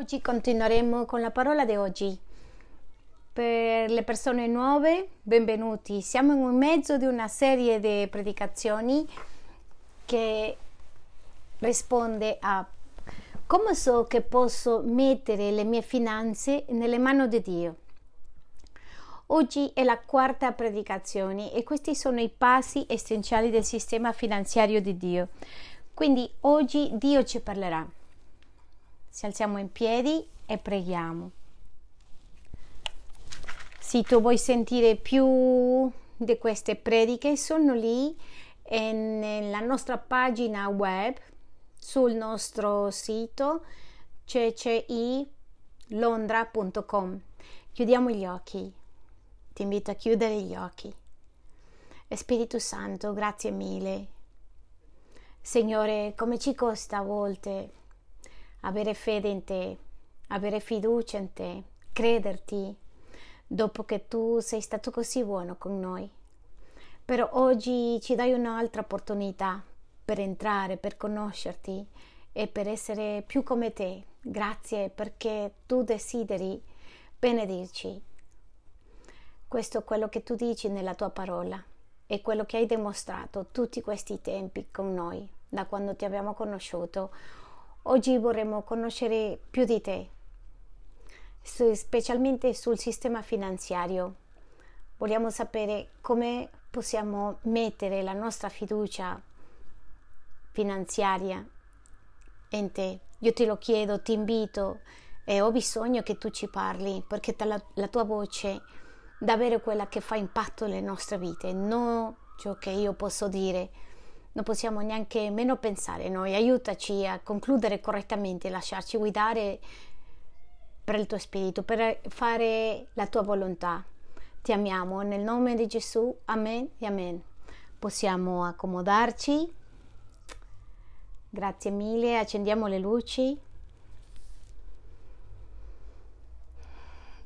Oggi continueremo con la parola di oggi. Per le persone nuove, benvenuti. Siamo in mezzo di una serie di predicazioni che risponde a come so che posso mettere le mie finanze nelle mani di Dio. Oggi è la quarta predicazione e questi sono i passi essenziali del sistema finanziario di Dio. Quindi oggi Dio ci parlerà. Ci alziamo in piedi e preghiamo. Se tu vuoi sentire più di queste prediche, sono lì nella nostra pagina web, sul nostro sito ccilondra.com. Chiudiamo gli occhi. Ti invito a chiudere gli occhi. Spirito Santo, grazie mille. Signore, come ci costa a volte avere fede in te, avere fiducia in te, crederti, dopo che tu sei stato così buono con noi. Però oggi ci dai un'altra opportunità per entrare, per conoscerti e per essere più come te. Grazie perché tu desideri benedirci. Questo è quello che tu dici nella tua parola e quello che hai dimostrato tutti questi tempi con noi, da quando ti abbiamo conosciuto Oggi vorremmo conoscere più di te, specialmente sul sistema finanziario. Vogliamo sapere come possiamo mettere la nostra fiducia finanziaria in te. Io te lo chiedo, ti invito e ho bisogno che tu ci parli perché la, la tua voce davvero è quella che fa impatto nelle nostre vite, non ciò che io posso dire non possiamo neanche meno pensare noi. Aiutaci a concludere correttamente, lasciarci guidare per il tuo spirito, per fare la tua volontà. Ti amiamo nel nome di Gesù. Amen e amen. Possiamo accomodarci. Grazie mille. Accendiamo le luci.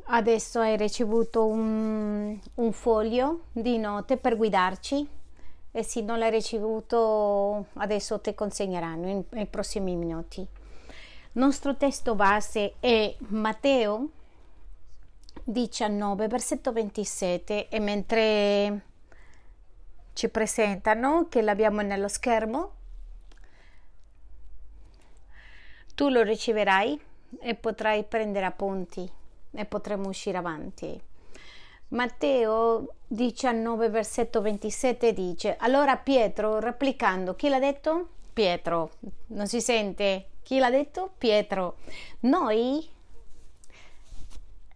Adesso hai ricevuto un, un foglio di note per guidarci e se non l'hai ricevuto adesso ti consegneranno in, nei prossimi minuti. Il nostro testo base è Matteo 19, versetto 27 e mentre ci presentano che l'abbiamo nello schermo, tu lo riceverai e potrai prendere appunti e potremo uscire avanti. Matteo 19, versetto 27 dice: Allora Pietro, replicando, chi l'ha detto? Pietro. Non si sente? Chi l'ha detto? Pietro. Noi,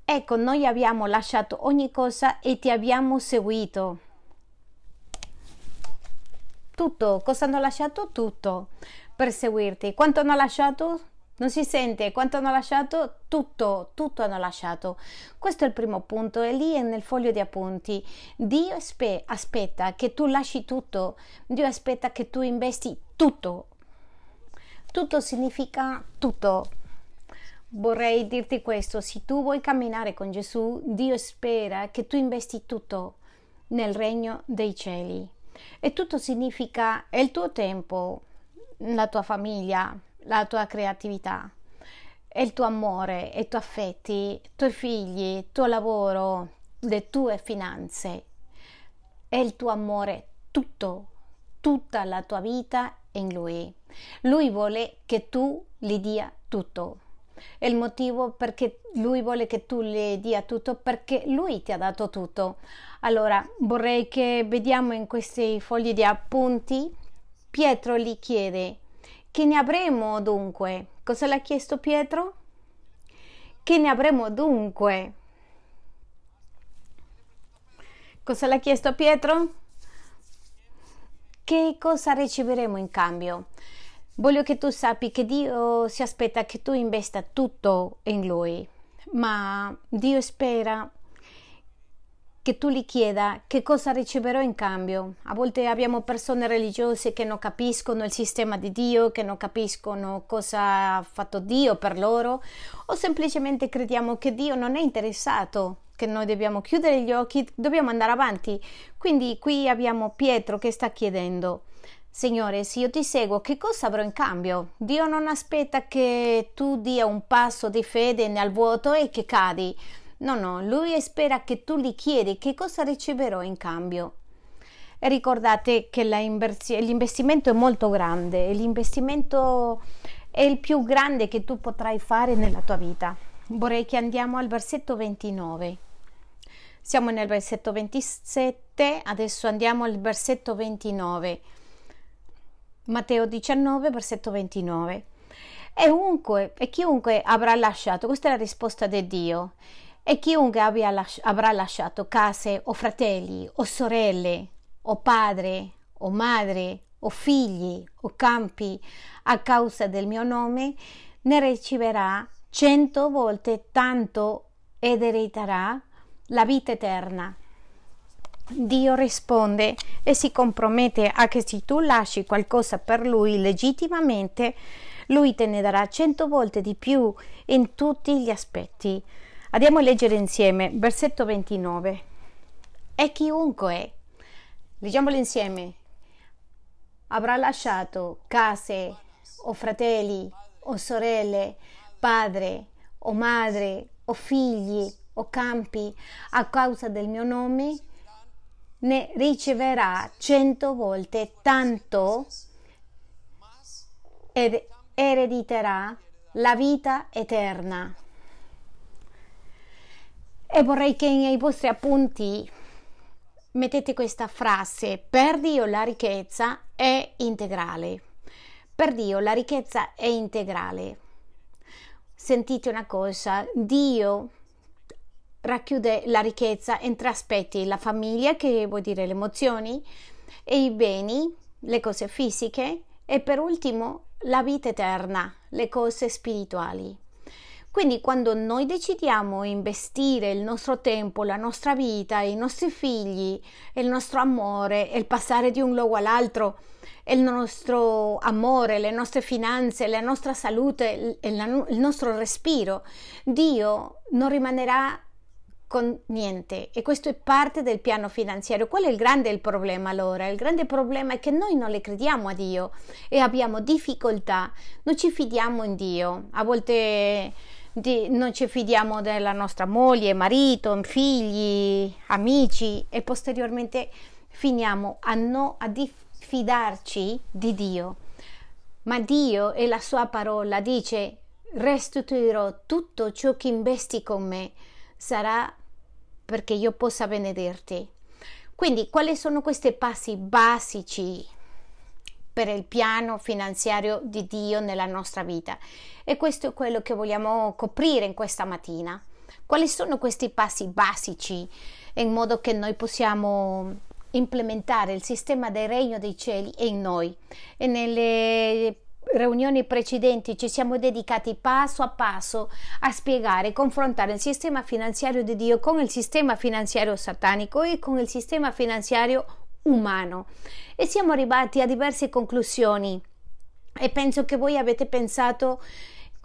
ecco, noi abbiamo lasciato ogni cosa e ti abbiamo seguito. Tutto, cosa hanno lasciato? Tutto per seguirti. Quanto hanno lasciato? Non si sente quanto hanno lasciato? Tutto, tutto hanno lasciato. Questo è il primo punto, è lì nel foglio di appunti. Dio aspe- aspetta che tu lasci tutto, Dio aspetta che tu investi tutto. Tutto significa tutto. Vorrei dirti questo, se tu vuoi camminare con Gesù, Dio spera che tu investi tutto nel regno dei cieli. E tutto significa il tuo tempo, la tua famiglia, la tua creatività, il tuo amore, i tuoi affetti, i tuoi figli, il tuo lavoro, le tue finanze, e il tuo amore, tutto, tutta la tua vita in Lui. Lui vuole che tu gli dia tutto. È il motivo perché Lui vuole che tu gli dia tutto, perché Lui ti ha dato tutto. Allora, vorrei che vediamo in questi fogli di appunti, Pietro gli chiede, che ne avremo dunque? Cosa l'ha chiesto Pietro? Che ne avremo dunque? Cosa l'ha chiesto Pietro? Che cosa riceveremo in cambio? Voglio che tu sappi che Dio si aspetta che tu investa tutto in Lui, ma Dio spera che tu gli chieda che cosa riceverò in cambio. A volte abbiamo persone religiose che non capiscono il sistema di Dio, che non capiscono cosa ha fatto Dio per loro, o semplicemente crediamo che Dio non è interessato, che noi dobbiamo chiudere gli occhi, dobbiamo andare avanti. Quindi qui abbiamo Pietro che sta chiedendo, Signore, se io ti seguo, che cosa avrò in cambio? Dio non aspetta che tu dia un passo di fede nel vuoto e che cadi. No, no, lui spera che tu gli chiedi che cosa riceverò in cambio. E ricordate che l'investimento è molto grande, l'investimento è il più grande che tu potrai fare nella tua vita. Vorrei che andiamo al versetto 29. Siamo nel versetto 27, adesso andiamo al versetto 29. Matteo 19, versetto 29. E, unque, e chiunque avrà lasciato, questa è la risposta di Dio, e chiunque lasci, avrà lasciato case o fratelli o sorelle o padre o madre o figli o campi a causa del mio nome, ne riceverà cento volte tanto ed erediterà la vita eterna. Dio risponde e si compromette a che se tu lasci qualcosa per lui legittimamente, lui te ne darà cento volte di più in tutti gli aspetti. Andiamo a leggere insieme, versetto 29. E chiunque, leggiamolo insieme, avrà lasciato case o fratelli o sorelle, padre o madre o figli o campi a causa del mio nome, ne riceverà cento volte tanto ed erediterà la vita eterna. E vorrei che nei vostri appunti mettete questa frase, per Dio la ricchezza è integrale. Per Dio la ricchezza è integrale. Sentite una cosa, Dio racchiude la ricchezza in tre aspetti, la famiglia, che vuol dire le emozioni, e i beni, le cose fisiche, e per ultimo la vita eterna, le cose spirituali. Quindi quando noi decidiamo investire il nostro tempo, la nostra vita, i nostri figli, il nostro amore, il passare di un luogo all'altro, il nostro amore, le nostre finanze, la nostra salute, il, nostro respiro, Dio non rimanerà con niente e questo è parte del piano finanziario. Qual è il grande il problema allora? Il grande problema è che noi non le crediamo a Dio e abbiamo difficoltà, non ci fidiamo in Dio. A volte di, non ci fidiamo della nostra moglie, marito, figli, amici e posteriormente finiamo a, no, a diffidarci di Dio. Ma Dio e la sua parola dice restituirò tutto ciò che investi con me sarà perché io possa benedirti. Quindi, quali sono questi passi basici per il piano finanziario di Dio nella nostra vita? E questo è quello che vogliamo coprire in questa mattina. Quali sono questi passi basici in modo che noi possiamo implementare il sistema del regno dei cieli in noi e nelle riunioni precedenti ci siamo dedicati passo a passo a spiegare, confrontare il sistema finanziario di Dio con il sistema finanziario satanico e con il sistema finanziario umano e siamo arrivati a diverse conclusioni e penso che voi avete pensato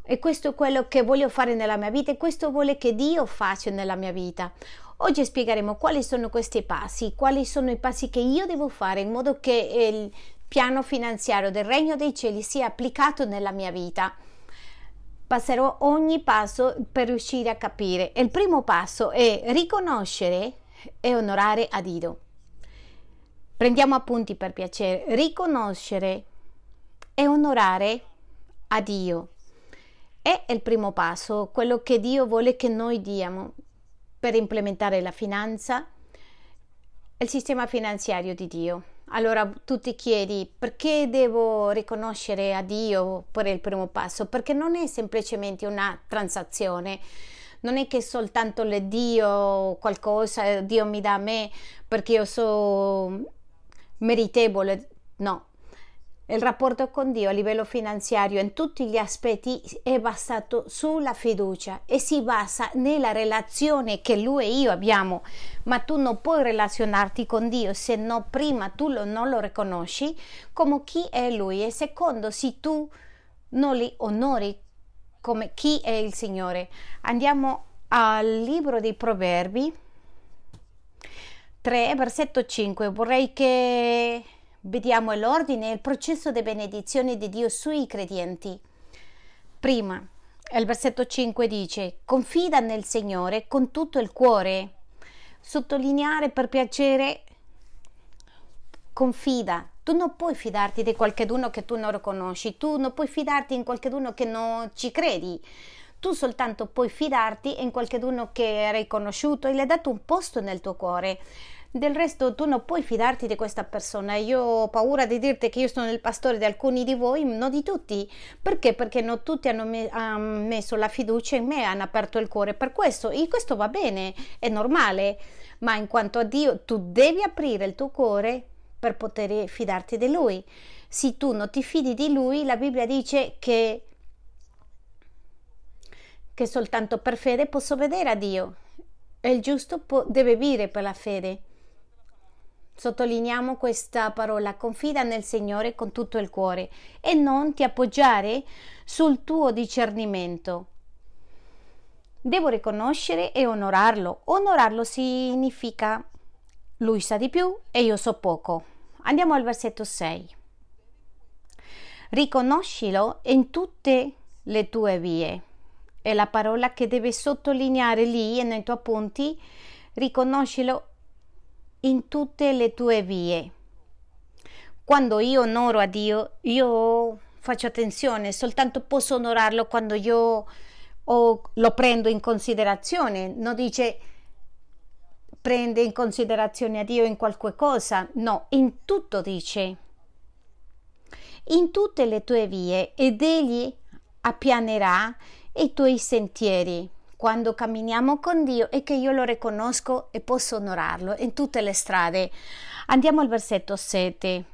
e questo è quello che voglio fare nella mia vita e questo vuole che Dio faccia nella mia vita. Oggi spiegheremo quali sono questi passi, quali sono i passi che io devo fare in modo che il piano finanziario del Regno dei Cieli sia applicato nella mia vita. Passerò ogni passo per riuscire a capire. Il primo passo è riconoscere e onorare a Dio. Prendiamo appunti per piacere. Riconoscere e onorare a Dio è il primo passo, quello che Dio vuole che noi diamo per implementare la finanza, il sistema finanziario di Dio. Allora tu ti chiedi perché devo riconoscere a Dio per il primo passo? Perché non è semplicemente una transazione, non è che soltanto le Dio qualcosa, Dio mi dà a me perché io sono meritevole, no, il rapporto con Dio a livello finanziario in tutti gli aspetti è basato sulla fiducia e si basa nella relazione che lui e io abbiamo, ma tu non puoi relazionarti con Dio se no prima tu lo, non lo riconosci come chi è lui e secondo se tu non li onori come chi è il Signore. Andiamo al libro dei Proverbi 3, versetto 5. Vorrei che Vediamo l'ordine e il processo di benedizione di Dio sui credenti. Prima, il versetto 5 dice, confida nel Signore con tutto il cuore. Sottolineare per piacere, confida. Tu non puoi fidarti di qualcuno che tu non conosci, tu non puoi fidarti in qualcuno che non ci credi. Tu soltanto puoi fidarti in qualcuno che hai conosciuto e le hai dato un posto nel tuo cuore. Del resto tu non puoi fidarti di questa persona. Io ho paura di dirti che io sono il pastore di alcuni di voi, non di tutti. Perché? Perché non tutti hanno, me- hanno messo la fiducia in me, hanno aperto il cuore per questo. E questo va bene, è normale. Ma in quanto a Dio, tu devi aprire il tuo cuore per poter fidarti di Lui. Se tu non ti fidi di Lui, la Bibbia dice che, che soltanto per fede posso vedere a Dio. E il giusto può, deve vivere per la fede. Sottolineiamo questa parola, confida nel Signore con tutto il cuore e non ti appoggiare sul tuo discernimento. Devo riconoscere e onorarlo. Onorarlo significa lui sa di più e io so poco. Andiamo al versetto 6. Riconoscilo in tutte le tue vie. È la parola che deve sottolineare lì nei tuoi appunti. Riconoscilo in tutte le tue vie. Quando io onoro a Dio, io faccio attenzione, soltanto posso onorarlo quando io o lo prendo in considerazione. Non dice prende in considerazione a Dio in qualche cosa, no, in tutto dice. In tutte le tue vie ed egli appianerà i tuoi sentieri quando camminiamo con Dio e che io lo riconosco e posso onorarlo in tutte le strade. Andiamo al versetto 7.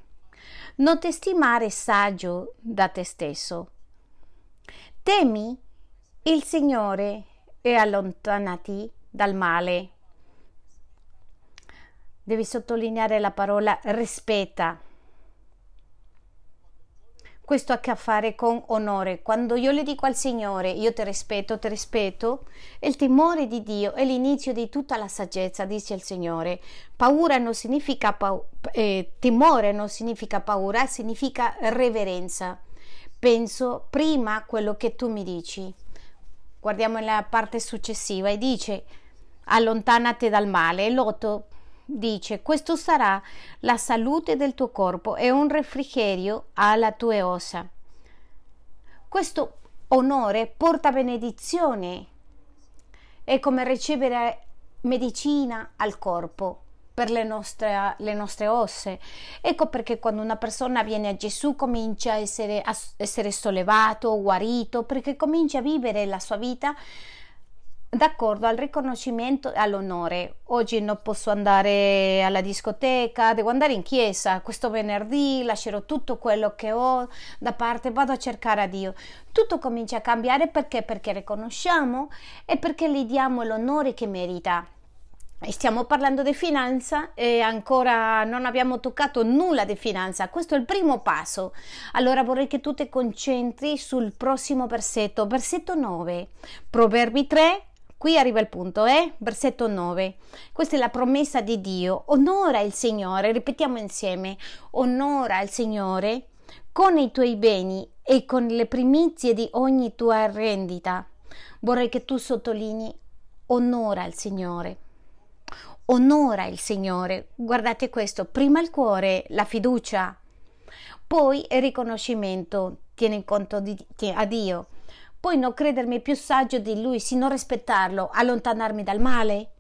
Non ti stimare saggio da te stesso. Temi il Signore e allontanati dal male. Devi sottolineare la parola rispetta questo ha a che fare con onore. Quando io le dico al Signore, io ti rispetto, ti rispetto, il timore di Dio è l'inizio di tutta la saggezza, dice il Signore. Paura non significa pa- eh, timore, non significa paura, significa reverenza. Penso prima a quello che tu mi dici. Guardiamo la parte successiva e dice allontanati dal male. L'otto dice questo sarà la salute del tuo corpo e un refrigerio alla tua ossa. Questo onore porta benedizione, è come ricevere medicina al corpo per le nostre, le nostre ossa. Ecco perché quando una persona viene a Gesù comincia a essere, a essere sollevato, guarito, perché comincia a vivere la sua vita d'accordo al riconoscimento e all'onore. Oggi non posso andare alla discoteca, devo andare in chiesa. Questo venerdì lascerò tutto quello che ho da parte, vado a cercare a Dio. Tutto comincia a cambiare perché? Perché riconosciamo e perché gli diamo l'onore che merita. Stiamo parlando di finanza e ancora non abbiamo toccato nulla di finanza. Questo è il primo passo. Allora vorrei che tu ti concentri sul prossimo versetto, versetto 9. Proverbi 3, Qui arriva il punto, eh? Versetto 9. Questa è la promessa di Dio. Onora il Signore, ripetiamo insieme. Onora il Signore con i tuoi beni e con le primizie di ogni tua rendita. Vorrei che tu sottolinei onora il Signore. Onora il Signore. Guardate questo, prima il cuore, la fiducia, poi il riconoscimento, tieni conto di, a Dio poi non credermi più saggio di lui, sino rispettarlo, allontanarmi dal male?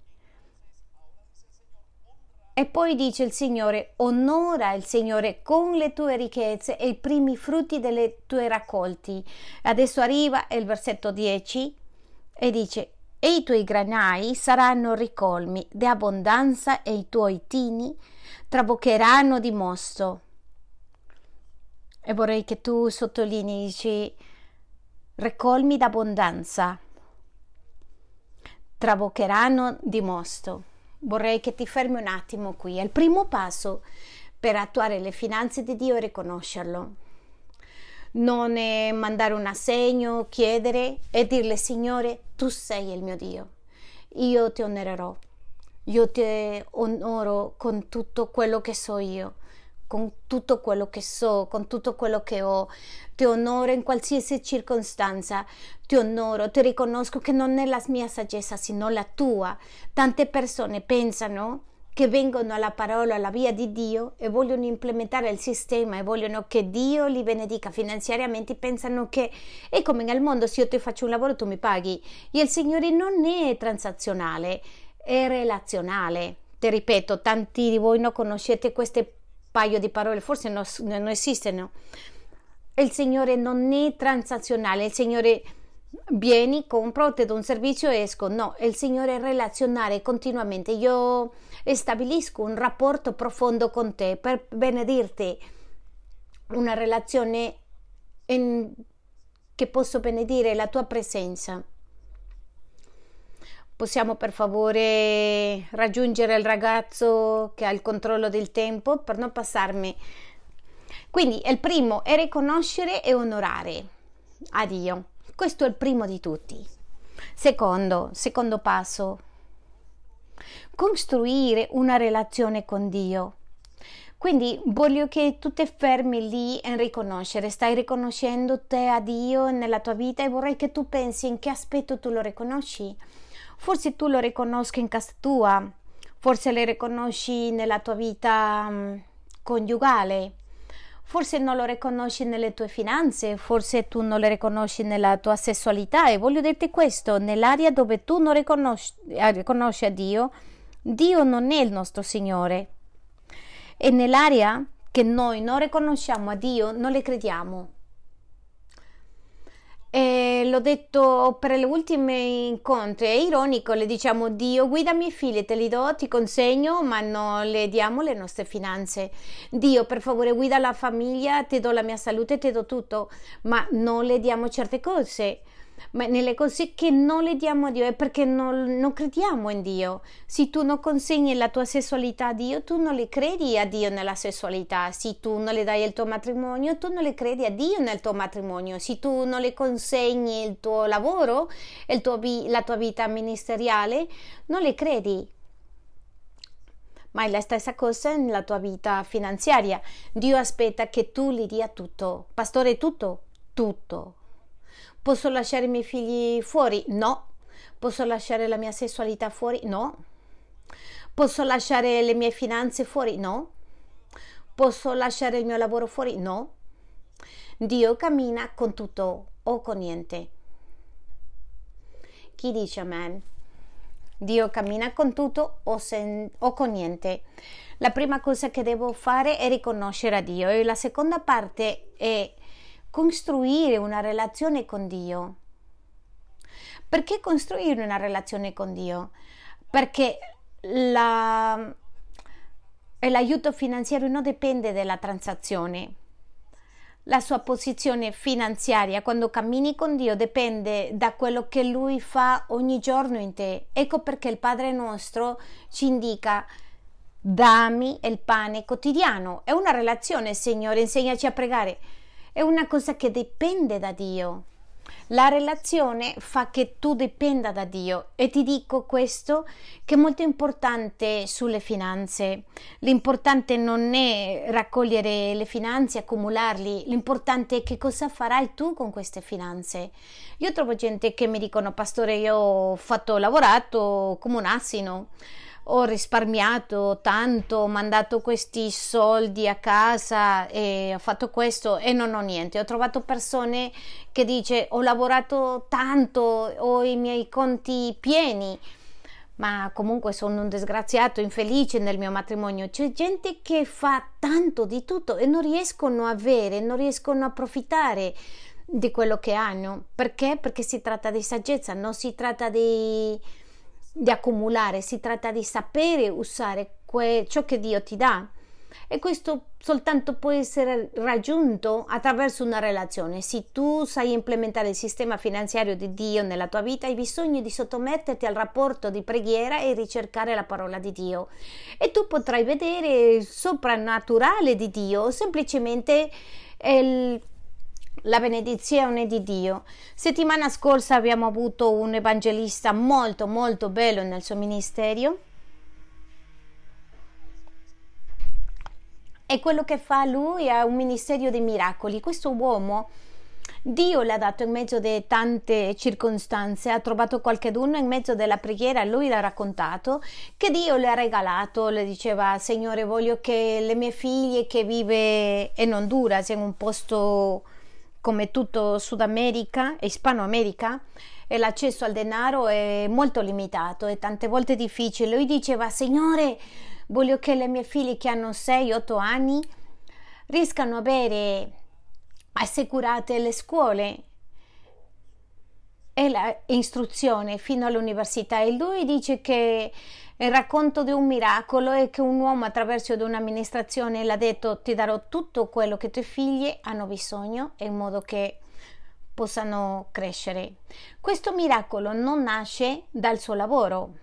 E poi dice il Signore, onora il Signore con le tue ricchezze e i primi frutti delle tue raccolti. Adesso arriva il versetto 10 e dice, e i tuoi granai saranno ricolmi di abbondanza e i tuoi tini traboccheranno di mosto. E vorrei che tu sottolinei, recolmi d'abbondanza, traboccheranno di mosto. Vorrei che ti fermi un attimo qui. È il primo passo per attuare le finanze di Dio e riconoscerlo. Non è mandare un assegno, chiedere e dirle Signore, tu sei il mio Dio. Io ti onorerò. Io ti onoro con tutto quello che so io, con tutto quello che so, con tutto quello che ho. Ti onoro in qualsiasi circostanza, ti onoro, ti riconosco che non è la mia saggezza, sino la tua. Tante persone pensano che vengono alla parola, alla via di Dio e vogliono implementare il sistema e vogliono che Dio li benedica finanziariamente, pensano che è come nel mondo, se io ti faccio un lavoro tu mi paghi. E il Signore non è transazionale, è relazionale. Ti ripeto, tanti di voi non conoscete queste paio di parole, forse non, non esistono. Il Signore non è transazionale, il Signore vieni, compro, ti do un servizio e esco. No, il Signore è relazionare continuamente. Io stabilisco un rapporto profondo con te per benedirti, una relazione in, che posso benedire la tua presenza. Possiamo per favore raggiungere il ragazzo che ha il controllo del tempo per non passarmi. Quindi il primo è riconoscere e onorare a Dio. Questo è il primo di tutti. Secondo, secondo passo, costruire una relazione con Dio. Quindi voglio che tu ti fermi lì e riconoscere, stai riconoscendo te a Dio nella tua vita e vorrei che tu pensi in che aspetto tu lo riconosci. Forse tu lo riconosci in casa tua, forse lo riconosci nella tua vita um, coniugale, forse non lo riconosci nelle tue finanze, forse tu non lo riconosci nella tua sessualità e voglio dirti questo, nell'area dove tu non riconosci, eh, riconosci a Dio, Dio non è il nostro Signore. E nell'area che noi non riconosciamo a Dio, non le crediamo. E l'ho detto per le ultime incontri, è ironico, le diciamo Dio guida i miei figli, te li do, ti consegno, ma non le diamo le nostre finanze. Dio per favore guida la famiglia, ti do la mia salute, ti do tutto, ma non le diamo certe cose ma nelle cose che non le diamo a Dio è perché non, non, crediamo in Dio. Se tu non consegni la tua sessualità a Dio, tu non le credi a Dio nella sessualità. Se tu non le dai il tuo matrimonio, tu non le credi a Dio nel tuo matrimonio. Se tu non le consegni il tuo lavoro, il tuo, la tua vita ministeriale, non le credi. Ma è la stessa cosa nella tua vita finanziaria. Dio aspetta che tu gli dia tutto. Pastore, tutto? Tutto Posso lasciare i miei figli fuori? No. Posso lasciare la mia sessualità fuori? No. Posso lasciare le mie finanze fuori? No. Posso lasciare il mio lavoro fuori? No. Dio cammina con tutto o con niente. Chi dice amen? Dio cammina con tutto o, sen- o, con niente. La prima cosa che devo fare è riconoscere a Dio e la seconda parte è costruire una relazione con Dio. Perché costruire una relazione con Dio? Perché la, l'aiuto finanziario non dipende dalla transazione. La sua posizione finanziaria quando cammini con Dio dipende da quello che Lui fa ogni giorno in te. Ecco perché il Padre nostro ci indica dammi il pane quotidiano. È una relazione, Signore, insegnaci a pregare è una cosa che dipende da Dio. La relazione fa che tu dipenda da Dio e ti dico questo che è molto importante sulle finanze. L'importante non è raccogliere le finanze, accumularli, l'importante è che cosa farai tu con queste finanze. Io trovo gente che mi dicono pastore io ho fatto lavorato come un asino ho risparmiato tanto, ho mandato questi soldi a casa e ho fatto questo e non ho niente. Ho trovato persone che dice ho lavorato tanto, ho i miei conti pieni, ma comunque sono un disgraziato, infelice nel mio matrimonio. C'è gente che fa tanto di tutto e non riescono a avere, non riescono a approfittare di quello che hanno. Perché? Perché si tratta di saggezza, non si tratta di di accumulare, si tratta di sapere usare que- ciò che Dio ti dà. E questo soltanto può essere raggiunto attraverso una relazione. Se tu sai implementare il sistema finanziario di Dio nella tua vita, hai bisogno di sottometterti al rapporto di preghiera e ricercare la parola di Dio. E tu potrai vedere il soprannaturale di Dio, semplicemente il la benedizione di Dio. Settimana scorsa abbiamo avuto un evangelista molto molto bello nel suo ministero. E quello che fa lui è un ministero di miracoli. Questo uomo Dio l'ha dato in mezzo di tante circostanze, ha trovato qualcuno in mezzo della preghiera, lui l'ha raccontato, che Dio le ha regalato, le diceva Signore voglio che le mie figlie che vive in Honduras, in un posto come tutto Sud America e Hispano America, l'accesso al denaro è molto limitato e tante volte difficile. Lui diceva Signore voglio che le mie figlie che hanno 6-8 anni riescano a avere assicurate le scuole e l'istruzione fino all'università e lui dice che il racconto di un miracolo è che un uomo attraverso un'amministrazione l'ha detto ti darò tutto quello che i tuoi figli hanno bisogno in modo che possano crescere. Questo miracolo non nasce dal suo lavoro,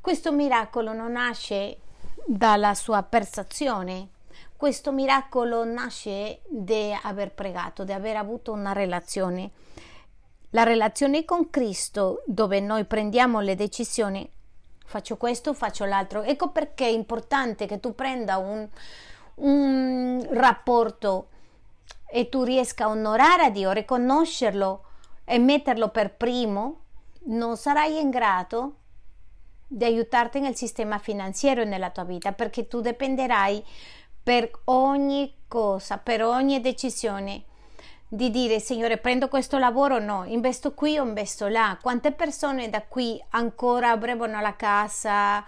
questo miracolo non nasce dalla sua percezione, questo miracolo nasce di aver pregato, di aver avuto una relazione. La relazione con Cristo, dove noi prendiamo le decisioni, faccio questo, faccio l'altro. Ecco perché è importante che tu prenda un, un rapporto e tu riesca a onorare a Dio, riconoscerlo e metterlo per primo, non sarai in grado di aiutarti nel sistema finanziario nella tua vita perché tu dipenderai per ogni cosa, per ogni decisione di dire Signore prendo questo lavoro no, investo qui o investo là. Quante persone da qui ancora avrebbero la casa,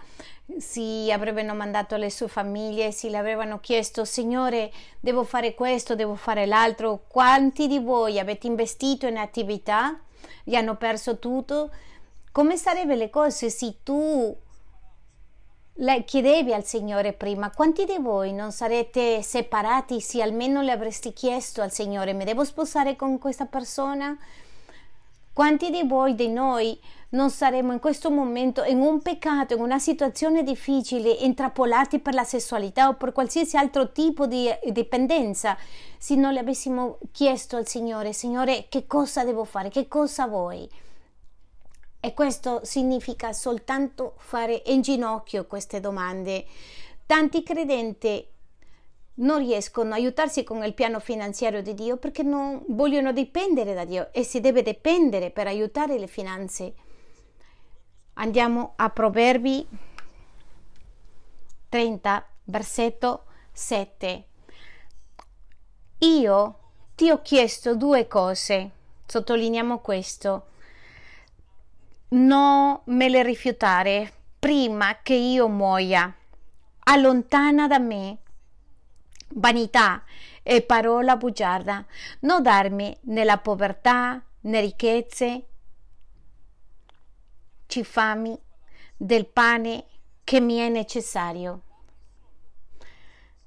si avrebbero mandato le sue famiglie, si le avrebbero chiesto Signore devo fare questo, devo fare l'altro. Quanti di voi avete investito in attività e hanno perso tutto? Come sarebbero le cose se tu le chiedevi al Signore prima, quanti di voi non sarete separati se almeno le avresti chiesto al Signore, mi devo sposare con questa persona? Quanti di voi, di noi, non saremmo in questo momento in un peccato, in una situazione difficile, intrappolati per la sessualità o per qualsiasi altro tipo di dipendenza, se non le avessimo chiesto al Signore, Signore, che cosa devo fare, che cosa vuoi? E questo significa soltanto fare in ginocchio queste domande. Tanti credenti non riescono a aiutarsi con il piano finanziario di Dio perché non vogliono dipendere da Dio e si deve dipendere per aiutare le finanze. Andiamo a Proverbi 30, versetto 7. Io ti ho chiesto due cose, sottolineiamo questo non me le rifiutare prima che io muoia. Allontana da me vanità e parola bugiarda, non darmi nella povertà né ricchezze, ci fami del pane che mi è necessario.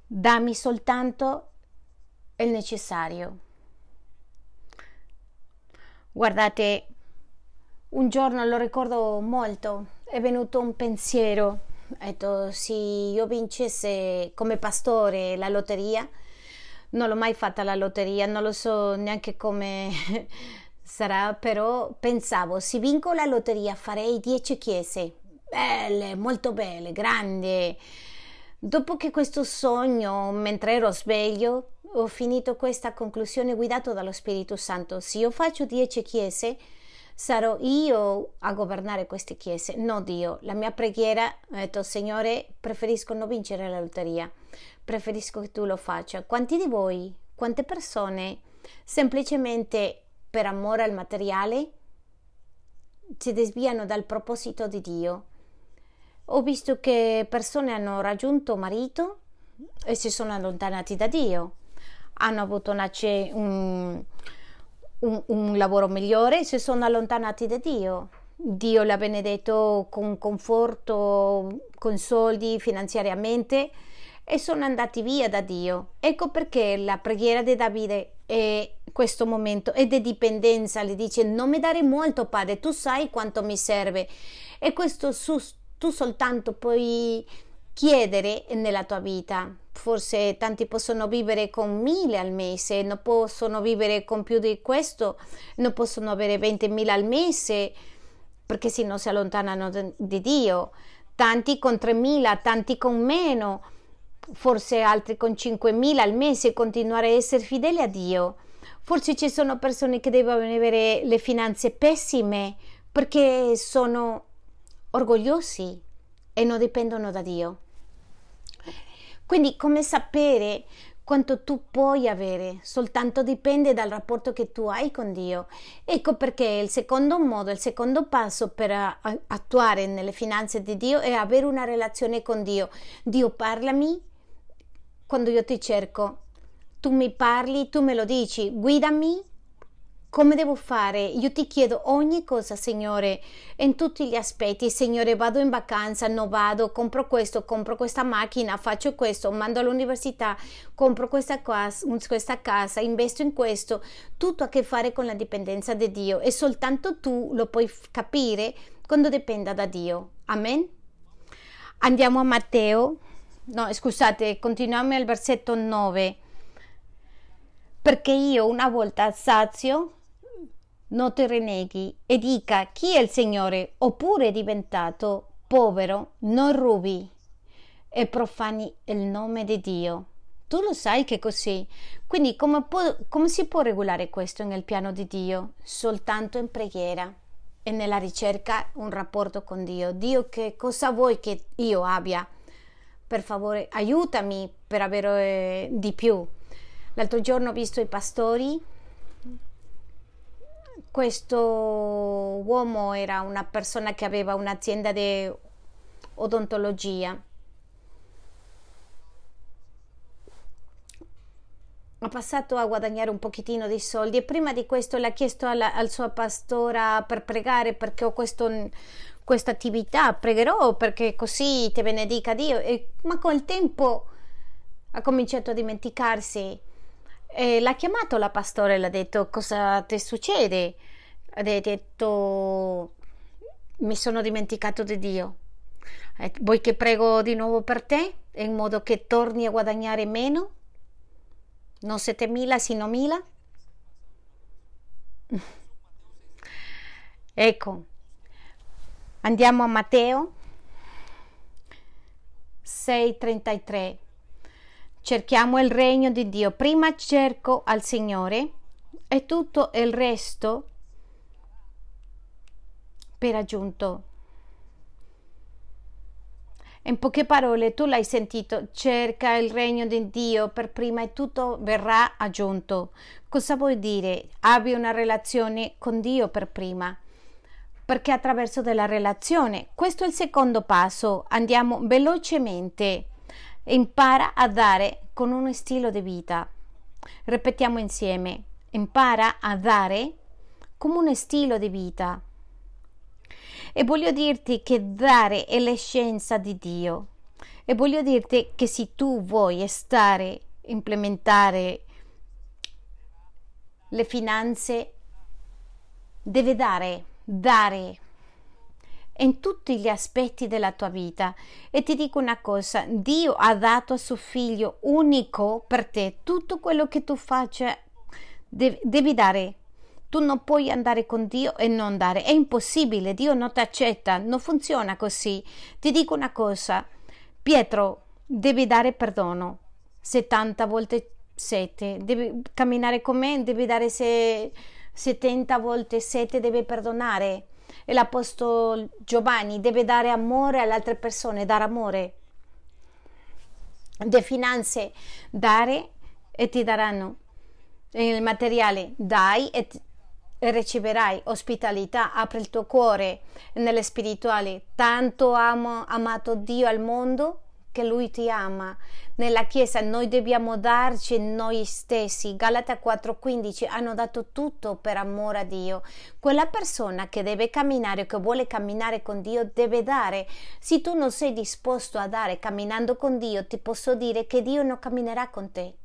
Dammi soltanto il necessario. Guardate, un giorno lo ricordo molto, è venuto un pensiero, ho detto se io vincesse come pastore la lotteria, non l'ho mai fatta la lotteria, non lo so neanche come sarà, però pensavo se vinco la lotteria farei 10 chiese, belle, molto belle, grandi. Dopo che questo sogno, mentre ero sveglio, ho finito questa conclusione guidato dallo Spirito Santo. Se io faccio 10 chiese, sarò io a governare queste chiese, non Dio. La mia preghiera, ho detto, Signore, preferisco non vincere la lotteria, preferisco che tu lo faccia. Quanti di voi, quante persone, semplicemente per amore al materiale, si desviano dal proposito di Dio? Ho visto che persone hanno raggiunto marito e si sono allontanati da Dio, hanno avuto una, un, un, un lavoro migliore si sono allontanati da Dio. Dio l'ha benedetto con conforto, con soldi, finanziariamente e sono andati via da Dio. Ecco perché la preghiera di Davide è questo momento è di dipendenza, le dice non mi dare molto padre, tu sai quanto mi serve e questo su, tu soltanto puoi chiedere nella tua vita. Forse tanti possono vivere con mille al mese, non possono vivere con più di questo, non possono avere 20.000 al mese perché se no si allontanano di Dio. Tanti con 3.000, tanti con meno. forse altri con 5.000 al mese continuare a essere fedeli a Dio. Forse ci sono persone che devono avere le finanze pessime perché sono orgogliosi e non dipendono da Dio. Quindi come sapere quanto tu puoi avere, soltanto dipende dal rapporto che tu hai con Dio. Ecco perché il secondo modo, il secondo passo per attuare nelle finanze di Dio è avere una relazione con Dio. Dio parlami quando io ti cerco, tu mi parli, tu me lo dici, guidami come devo fare? Io ti chiedo ogni cosa, Signore, in tutti gli aspetti. Signore, vado in vacanza, non vado, compro questo, compro questa macchina, faccio questo, mando all'università, compro questa casa, questa casa, investo in questo. Tutto a che fare con la dipendenza di Dio e soltanto tu lo puoi capire quando dipenda da Dio. Amen. Andiamo a Matteo. No, scusate, continuiamo al versetto 9 perché io una volta sazio non ti rinneghi e dica chi è il Signore, oppure è diventato povero, non rubi e profani il nome di Dio. Tu lo sai che è così. Quindi come, può, come si può regolare questo nel piano di Dio? Soltanto in preghiera e nella ricerca un rapporto con Dio. Dio che cosa vuoi che io abbia? Per favore aiutami per avere di più. L'altro giorno ho visto i pastori questo uomo era una persona che aveva un'azienda di odontologia. Ha passato a guadagnare un pochettino di soldi e prima di questo l'ha chiesto alla, al suo pastora per pregare perché ho questo, questa attività, pregherò perché così ti benedica Dio. E, ma col tempo ha cominciato a dimenticarsi e l'ha chiamato la pastore e le ha detto cosa ti succede? Ha detto mi sono dimenticato di Dio. Eh, vuoi che prego di nuovo per te in modo che torni a guadagnare meno? Non 7.000 sino 1.000? ecco, andiamo a Matteo 6:33 cerchiamo il regno di Dio. Prima cerco al Signore e tutto il resto per aggiunto. In poche parole, tu l'hai sentito, cerca il regno di Dio per prima e tutto verrà aggiunto. Cosa vuol dire? Abbi una relazione con Dio per prima. Perché attraverso della relazione, questo è il secondo passo, andiamo velocemente Impara a dare con uno stile di vita. Ripetiamo insieme. Impara a dare come uno stile di vita. E voglio dirti che dare è l'essenza di Dio. E voglio dirti che se tu vuoi stare, implementare le finanze, devi dare, dare in tutti gli aspetti della tua vita. E ti dico una cosa, Dio ha dato a suo figlio unico per te. Tutto quello che tu faccia devi, dare. Tu non puoi andare con Dio e non dare. È impossibile, Dio non ti accetta, non funziona così. Ti dico una cosa, Pietro, devi dare perdono 70 volte 7. Devi camminare con me, devi dare se 70 volte 7, devi perdonare e l'Apostolo Giovanni deve dare amore alle altre persone, dare amore. Le finanze, dare e ti daranno. Il materiale, dai e, ti, riceverai. Ospitalità, apri il tuo cuore nelle spirituali. Tanto amo, amato Dio al mondo che Lui ti ama. Nella Chiesa noi dobbiamo darci noi stessi. Galata 4:15 hanno dato tutto per amore a Dio. Quella persona che deve camminare, che vuole camminare con Dio, deve dare. Se tu non sei disposto a dare camminando con Dio, ti posso dire che Dio non camminerà con te.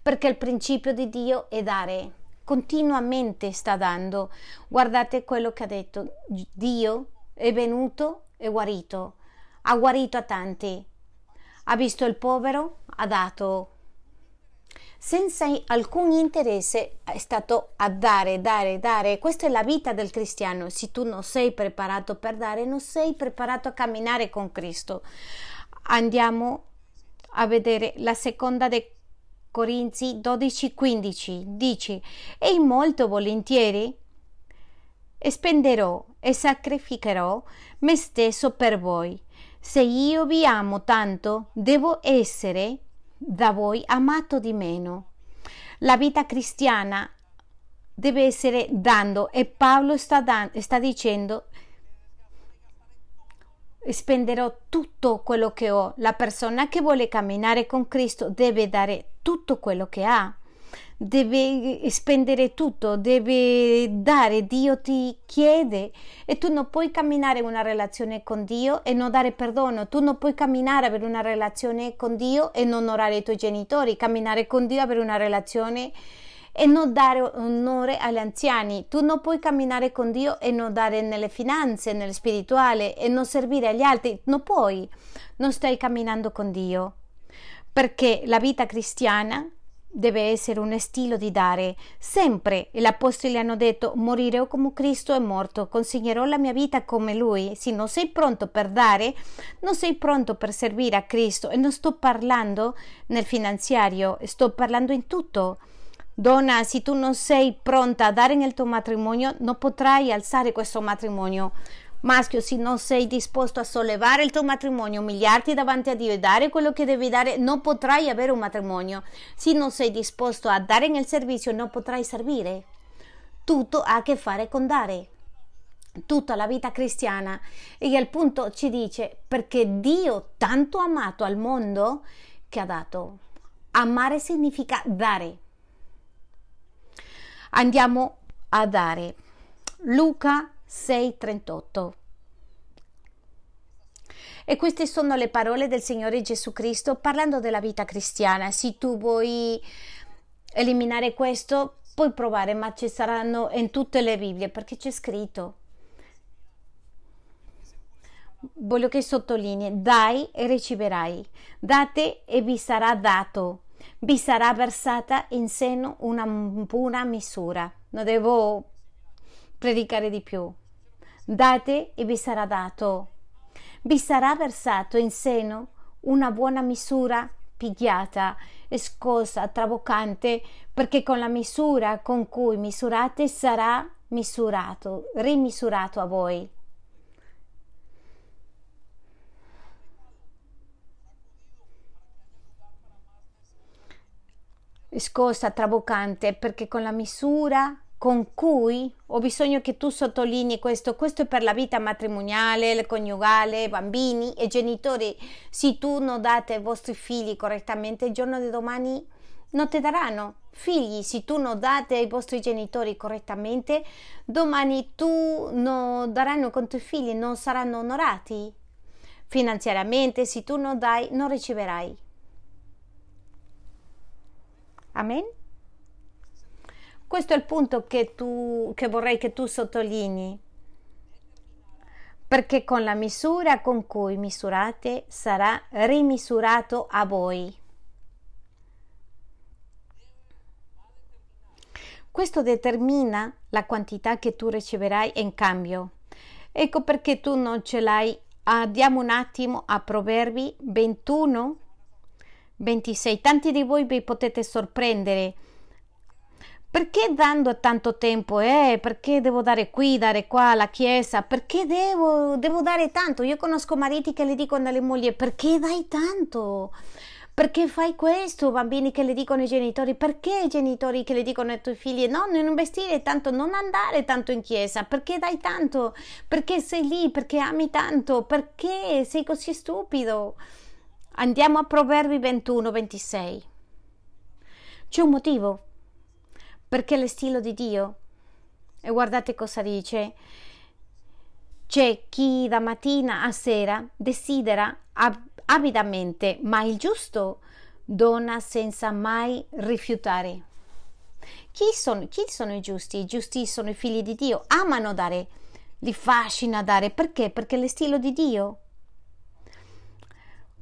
Perché il principio di Dio è dare. Continuamente sta dando. Guardate quello che ha detto. Dio è venuto e guarito ha guarito a tanti, ha visto il povero, ha dato. Senza alcun interesse è stato a dare, dare, dare. Questa è la vita del cristiano. Se tu non sei preparato per dare, non sei preparato a camminare con Cristo. Andiamo a vedere la seconda dei Corinzi 12:15 dice e molto volentieri spenderò e sacrificherò me stesso per voi. Se io vi amo tanto, devo essere da voi amato di meno. La vita cristiana deve essere dando e Paolo sta, dan- sta dicendo spenderò tutto quello che ho. La persona che vuole camminare con Cristo deve dare tutto quello che ha, deve spendere tutto, deve dare. Dio ti chiede e tu non puoi camminare una relazione con Dio e non dare perdono. Tu non puoi camminare per una relazione con Dio e non onorare i tuoi genitori, camminare con Dio per una relazione e non dare onore agli anziani. Tu non puoi camminare con Dio e non dare nelle finanze, nel spirituale e non servire agli altri. Non puoi, non stai camminando con Dio. Perché la vita cristiana deve essere un stile di dare. Sempre gli apostoli hanno detto morirò come Cristo è morto, consegnerò la mia vita come Lui. Se non sei pronto per dare, non sei pronto per servire a Cristo e non sto parlando nel finanziario, sto parlando in tutto. Donna, se tu non sei pronta a dare nel tuo matrimonio, non potrai alzare questo matrimonio. Maschio, se non sei disposto a sollevare il tuo matrimonio, umiliarti davanti a Dio e dare quello che devi dare, non potrai avere un matrimonio. Se non sei disposto a dare nel servizio, non potrai servire. Tutto ha a che fare con dare. Tutta la vita cristiana. E al punto ci dice perché Dio tanto ha amato al mondo che ha dato. Amare significa dare andiamo a dare. Luca 6:38. E queste sono le parole del Signore Gesù Cristo parlando della vita cristiana. Se tu vuoi eliminare questo, puoi provare, ma ci saranno in tutte le Bibbie perché c'è scritto. Voglio che sottolinei, dai e riceverai, date e vi sarà dato vi sarà versata in seno una buona misura. Non devo predicare di più. Date e vi sarà dato. Vi sarà versato in seno una buona misura pigliata, scossa, traboccante, perché con la misura con cui misurate sarà misurato, rimisurato a voi. scossa, traboccante, perché con la misura con cui ho bisogno che tu sottolinei questo, questo è per la vita matrimoniale, coniugale, bambini e genitori. Se tu non date ai vostri figli correttamente, il giorno di domani non ti daranno figli. Se tu non date ai vostri genitori correttamente, domani tu non daranno con i tuoi figli, non saranno onorati finanziariamente. Se tu non dai, non riceverai. Amen? Questo è il punto che, tu, che vorrei che tu sottolinei. Perché con la misura con cui misurate sarà rimisurato a voi. Questo determina la quantità che tu riceverai in cambio. Ecco perché tu non ce l'hai. Andiamo un attimo a Proverbi 21, 26. Tanti di voi vi potete sorprendere. Perché dando tanto tempo? Eh, perché devo dare qui, dare qua alla chiesa? Perché devo, devo dare tanto? Io conosco mariti che le dicono alle mogli perché dai tanto? Perché fai questo? Bambini che le dicono ai genitori, perché i genitori che le dicono ai tuoi figli, no, non investire tanto, non andare tanto in chiesa, perché dai tanto? Perché sei lì? Perché ami tanto? Perché sei così stupido? Andiamo a Proverbi 21, 26. C'è un motivo perché è stilo di Dio. E guardate cosa dice. C'è chi da mattina a sera desidera avidamente, ma il giusto dona senza mai rifiutare. Chi sono, chi sono i giusti? I giusti sono i figli di Dio, amano dare, li fascina dare. Perché? Perché è stilo di Dio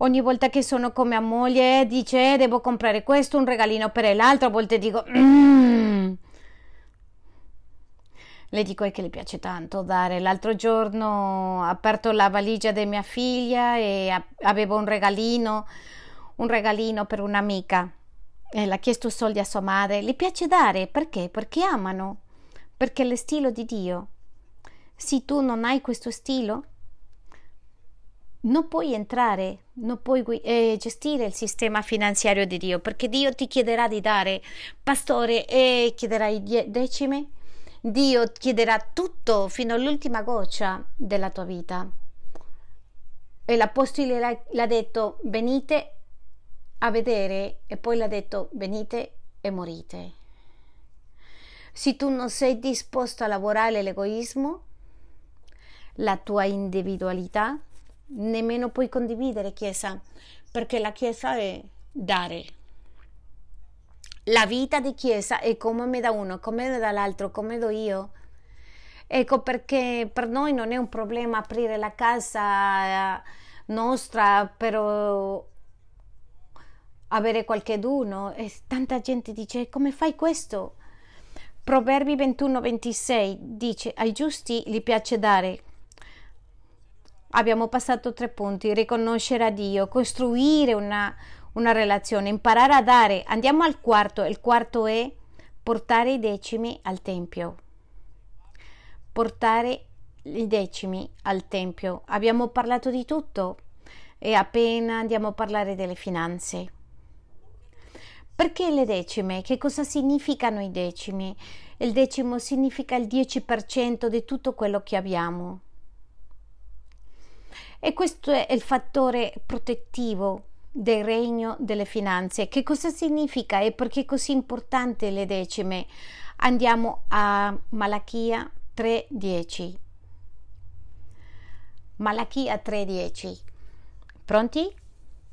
ogni volta che sono con mia moglie dice eh, devo comprare questo, un regalino per l'altro, a volte dico mm. Le dico che le piace tanto dare. L'altro giorno ho aperto la valigia di mia figlia e avevo un regalino, un regalino per un'amica. E l'ha chiesto soldi a sua madre. Le piace dare perché? Perché amano, perché è lo stile di Dio. Se tu non hai questo stile, non puoi entrare, non puoi eh, gestire il sistema finanziario di Dio, perché Dio ti chiederà di dare, pastore, e chiederai decime Dio chiederà tutto fino all'ultima goccia della tua vita. E l'Apostolo l'ha detto, venite a vedere, e poi l'ha detto, venite e morite. Se tu non sei disposto a lavorare l'egoismo, la tua individualità, nemmeno puoi condividere Chiesa, perché la Chiesa è dare la vita di chiesa è come me da uno, come me dall'altro, come do io. Ecco perché per noi non è un problema aprire la casa eh, nostra per avere qualcheduno. E tanta gente dice come fai questo? Proverbi 21-26 dice ai giusti gli piace dare. Abbiamo passato tre punti, riconoscere a Dio, costruire una, una relazione, imparare a dare. Andiamo al quarto, il quarto è portare i decimi al Tempio. Portare i decimi al Tempio. Abbiamo parlato di tutto e appena andiamo a parlare delle finanze. Perché le decime? Che cosa significano i decimi? Il decimo significa il 10% di tutto quello che abbiamo. E questo è il fattore protettivo del regno delle finanze. Che cosa significa e perché è così importante le decime? Andiamo a Malachia 3:10. Malachia 3:10. Pronti?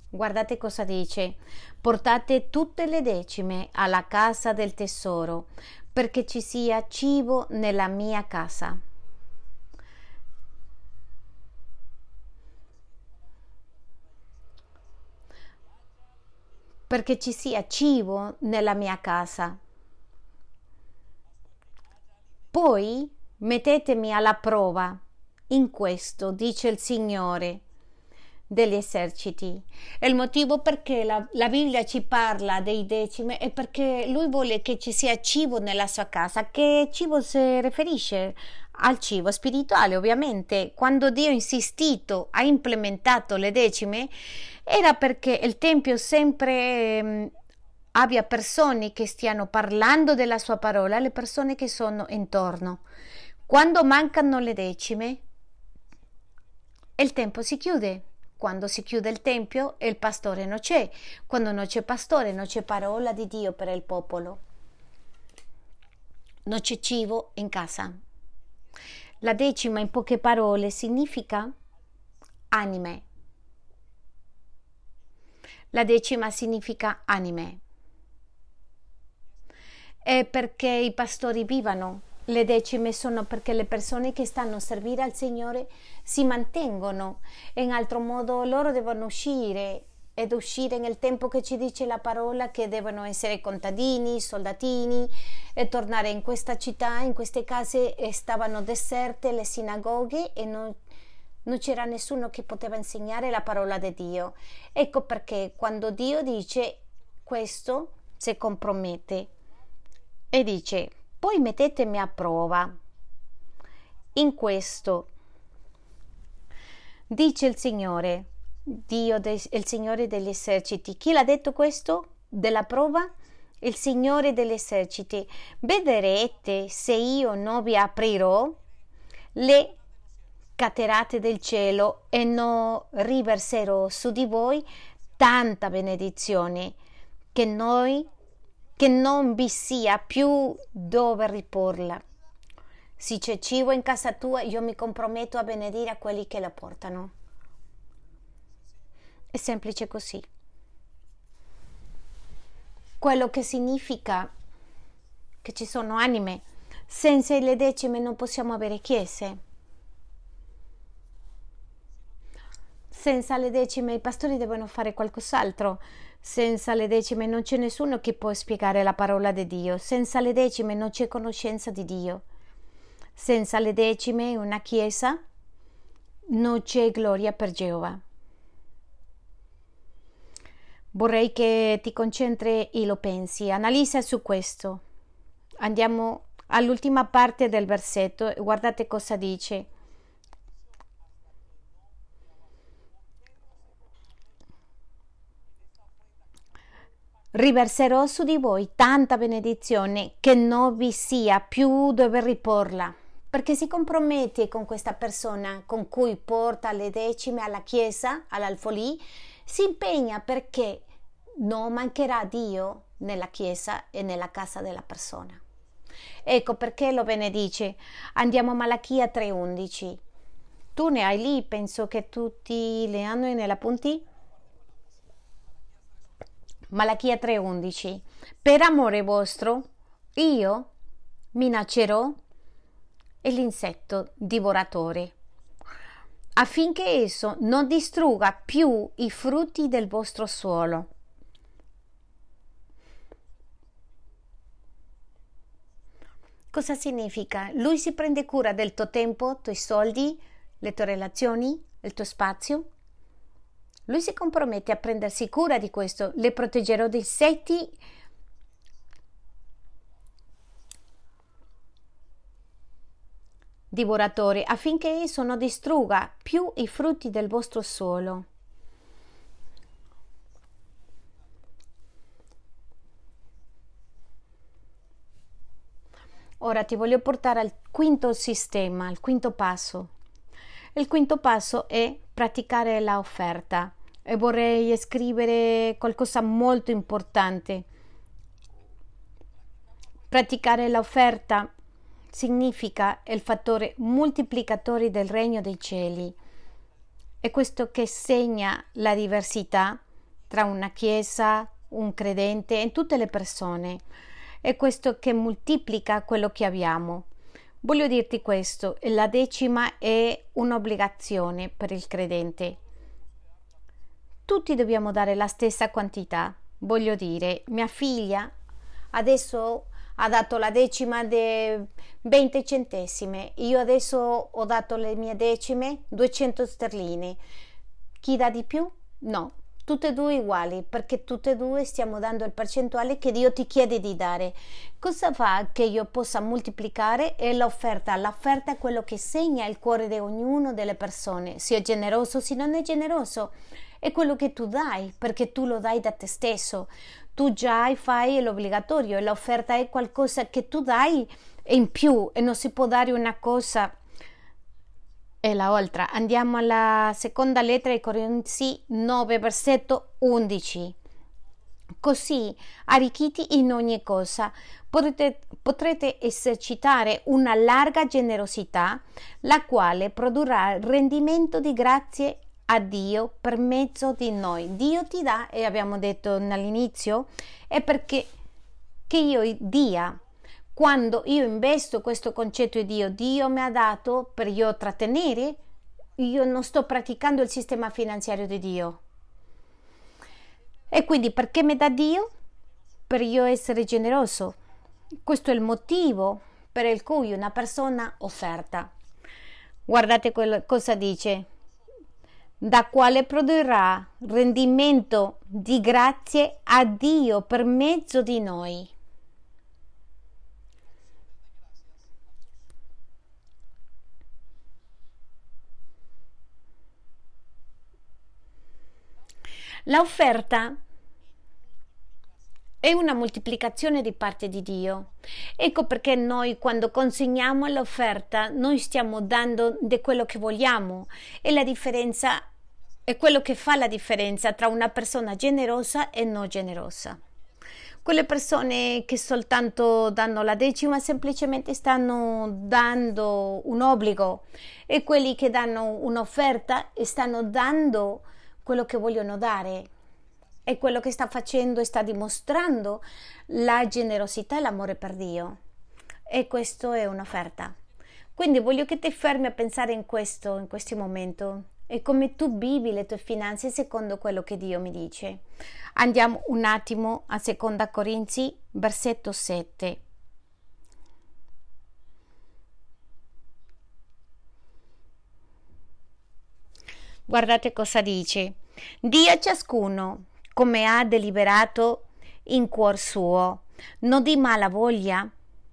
Guardate cosa dice. Portate tutte le decime alla casa del tesoro, perché ci sia cibo nella mia casa. Perché ci sia cibo nella mia casa. Poi mettetemi alla prova in questo, dice il Signore degli eserciti. E il motivo perché la, la, Bibbia ci parla dei decimi è perché lui vuole che ci sia cibo nella sua casa. Che cibo si riferisce? Al cibo spirituale, ovviamente. Quando Dio ha insistito, ha implementato le decime, era perché il Tempio sempre eh, abbia persone che stiano parlando della sua parola, le persone che sono intorno. Quando mancano le decime, il tempo si chiude. Quando si chiude il tempio, il pastore non c'è. Quando non c'è pastore, non c'è parola di Dio per il popolo. Non c'è cibo in casa. La decima, in poche parole, significa anime. La decima significa anime. È perché i pastori vivano. Le decime sono perché le persone che stanno a servire al Signore si mantengono. In altro modo loro devono uscire ed uscire nel tempo che ci dice la parola che devono essere contadini, soldatini e tornare in questa città, in queste case stavano deserte le sinagoghe e non non c'era nessuno che poteva insegnare la parola di Dio. Ecco perché quando Dio dice questo, si compromette e dice, poi mettetemi a prova in questo. Dice il Signore, Dio, de, il Signore degli eserciti. Chi l'ha detto questo? Della prova? Il Signore degli eserciti. Vedrete se io non vi aprirò le caterate del cielo e non riverserò su di voi tanta benedizione che noi che non vi sia più dove riporla. Se c'è cibo in casa tua, io mi comprometto a benedire a quelli che la portano. È semplice così. Quello che significa che ci sono anime. Senza le decime non possiamo avere chiese. Senza le decime i pastori devono fare qualcos'altro. Senza le decime non c'è nessuno che può spiegare la parola di Dio. Senza le decime non c'è conoscenza di Dio. Senza le decime in una chiesa non c'è gloria per Geova. Vorrei che ti concentri e lo pensi, analizza su questo. Andiamo all'ultima parte del versetto e guardate cosa dice. Riverserò su di voi tanta benedizione che non vi sia più dove riporla, perché si compromette con questa persona con cui porta le decime alla chiesa, all'alfolì, si impegna perché non mancherà Dio nella chiesa e nella casa della persona. Ecco perché lo benedice. Andiamo a Malachia 3:11. Tu ne hai lì, penso che tutti le hanno nella punti. Malachia 3:11. Per amore vostro, io minaccerò l'insetto divoratore, affinché esso non distrugga più i frutti del vostro suolo Cosa significa? Lui si prende cura del tuo tempo, i tuoi soldi, le tue relazioni, il tuo spazio. Lui si compromette a prendersi cura di questo. Le proteggerò dai insetti divoratori affinché esso non distrugga più i frutti del vostro suolo. Ora ti voglio portare al quinto sistema, al quinto passo. Il quinto passo è praticare l'offerta e vorrei scrivere qualcosa molto importante. Praticare l'offerta significa il fattore moltiplicatore del regno dei cieli. È questo che segna la diversità tra una chiesa, un credente e tutte le persone è questo che moltiplica quello che abbiamo. Voglio dirti questo, la decima è un'obbligazione per il credente. Tutti dobbiamo dare la stessa quantità. Voglio dire, mia figlia adesso ha dato la decima di 20 centesime, io adesso ho dato le mie decime 200 sterline. Chi dà di più? No, tutte e due uguali, perché tutte e due stiamo dando il percentuale che Dio ti chiede di dare. Cosa fa che io possa moltiplicare? È l'offerta. L'offerta è quello che segna il cuore di ognuno delle persone, sia generoso, se non è generoso. È quello che tu dai, perché tu lo dai da te stesso. Tu già fai l'obbligatorio e l'offerta è qualcosa che tu dai in più e non si può dare una cosa e la oltre. Andiamo alla seconda lettera di Corinzi 9, versetto 11. Così, arricchiti in ogni cosa, potrete, potrete esercitare una larga generosità, la quale produrrà rendimento di grazie a Dio per mezzo di noi. Dio ti dà, e abbiamo detto all'inizio, è perché che io dia quando io investo questo concetto di Dio, Dio mi ha dato per io trattenere, io non sto praticando il sistema finanziario di Dio. E quindi perché mi dà Dio? Per io essere generoso. Questo è il motivo per il cui una persona offerta. Guardate cosa dice. Da quale produrrà rendimento di grazie a Dio per mezzo di noi. L'offerta è una moltiplicazione di parte di Dio. Ecco perché noi quando consegniamo l'offerta noi stiamo dando di quello che vogliamo e la differenza è quello che fa la differenza tra una persona generosa e non generosa. Quelle persone che soltanto danno la decima semplicemente stanno dando un obbligo e quelli che danno un'offerta stanno dando quello che vogliono dare e quello che sta facendo e sta dimostrando la generosità e l'amore per Dio. E questo è un'offerta. Quindi voglio che ti fermi a pensare in questo, in questo momento e come tu vivi le tue finanze secondo quello che Dio mi dice. Andiamo un attimo a Seconda Corinzi, versetto 7. Guardate cosa dice. Dia a ciascuno come ha deliberato in cuor suo, non di mala voglia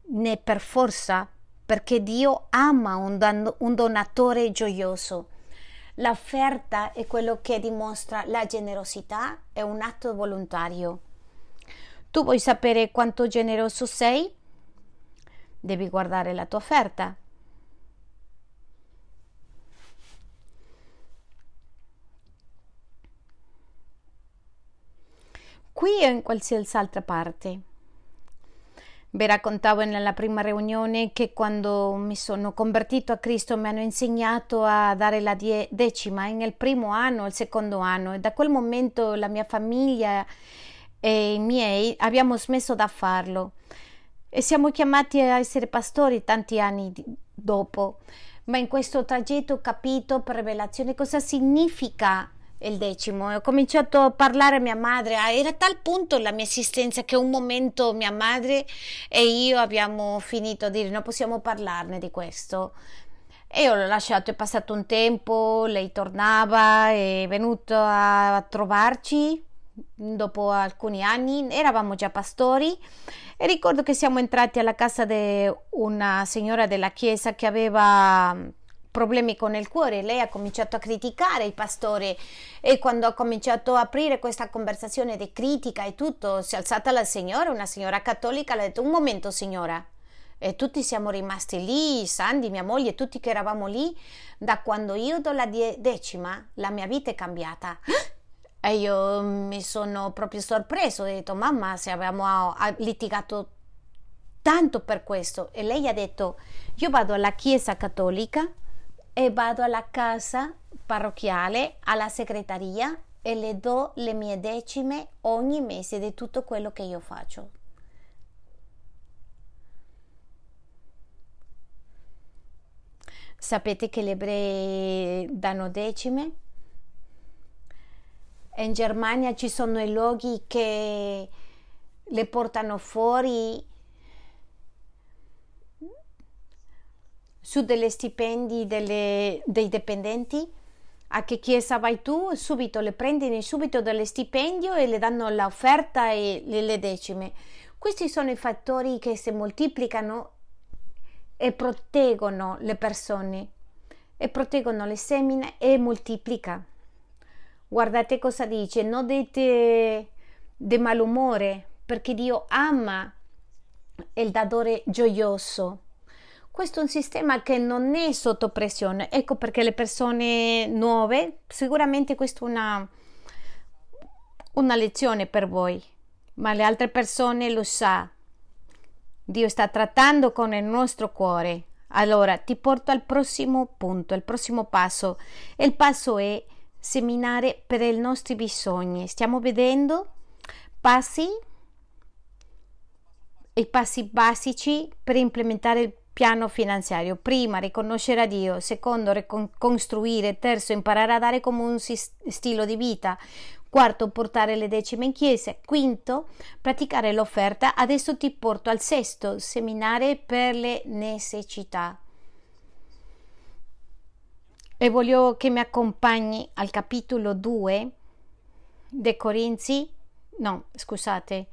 né per forza, perché Dio ama un, don- un donatore gioioso. L'offerta è quello che dimostra la generosità, è un atto volontario. Tu vuoi sapere quanto generoso sei? Devi guardare la tua offerta. Qui o in qualsiasi altra parte. Vi raccontavo nella prima riunione che quando mi sono convertito a Cristo mi hanno insegnato a dare la die- decima nel primo anno, il secondo anno e da quel momento la mia famiglia e i miei abbiamo smesso da farlo e siamo chiamati a essere pastori tanti anni dopo. Ma in questo tragitto ho capito per rivelazione cosa significa il decimo e ho cominciato a parlare a mia madre. Ah, era a tal punto la mia esistenza che un momento mia madre e io abbiamo finito a dire non possiamo parlarne di questo. E io l'ho lasciato, è passato un tempo, lei tornava, è venuto a trovarci dopo alcuni anni, eravamo già pastori e ricordo che siamo entrati alla casa di una signora della chiesa che aveva problemi con il cuore, lei ha cominciato a criticare il pastore e quando ha cominciato a aprire questa conversazione di critica e tutto, si è alzata la signora, una signora cattolica, le ha detto un momento signora, e tutti siamo rimasti lì, Sandy, mia moglie, tutti che eravamo lì, da quando io do la decima, la mia vita è cambiata. E io mi sono proprio sorpreso, ho detto mamma se avevamo litigato tanto per questo. E lei ha detto io vado alla chiesa cattolica e vado alla casa parrocchiale, alla segreteria e le do le mie decime ogni mese di tutto quello che io faccio. Sapete che gli ebrei danno decime? in Germania ci sono i luoghi che le portano fuori su delle stipendi delle, dei dipendenti? A che chiesa vai tu? Subito le prendi subito dallo stipendio e le danno l'offerta e le, decime. Questi sono i fattori che si moltiplicano e proteggono le persone e proteggono le semine e moltiplica. Guardate cosa dice, non dite di malumore, perché Dio ama il dadore gioioso. Questo è un sistema che non è sotto pressione. Ecco perché le persone nuove, sicuramente questa è una, una lezione per voi, ma le altre persone lo sa. Dio sta trattando con il nostro cuore. Allora ti porto al prossimo punto, al prossimo passo. Il passo è seminare per i nostri bisogni. Stiamo vedendo passi, i passi basici per implementare il piano finanziario. Prima, riconoscere a Dio. Secondo, ricostruire. Terzo, imparare a dare come un stile di vita. Quarto, portare le decime in chiesa. Quinto, praticare l'offerta. Adesso ti porto al sesto, seminare per le necessità e voglio che mi accompagni al capitolo 2 dei Corinzi, no, scusate,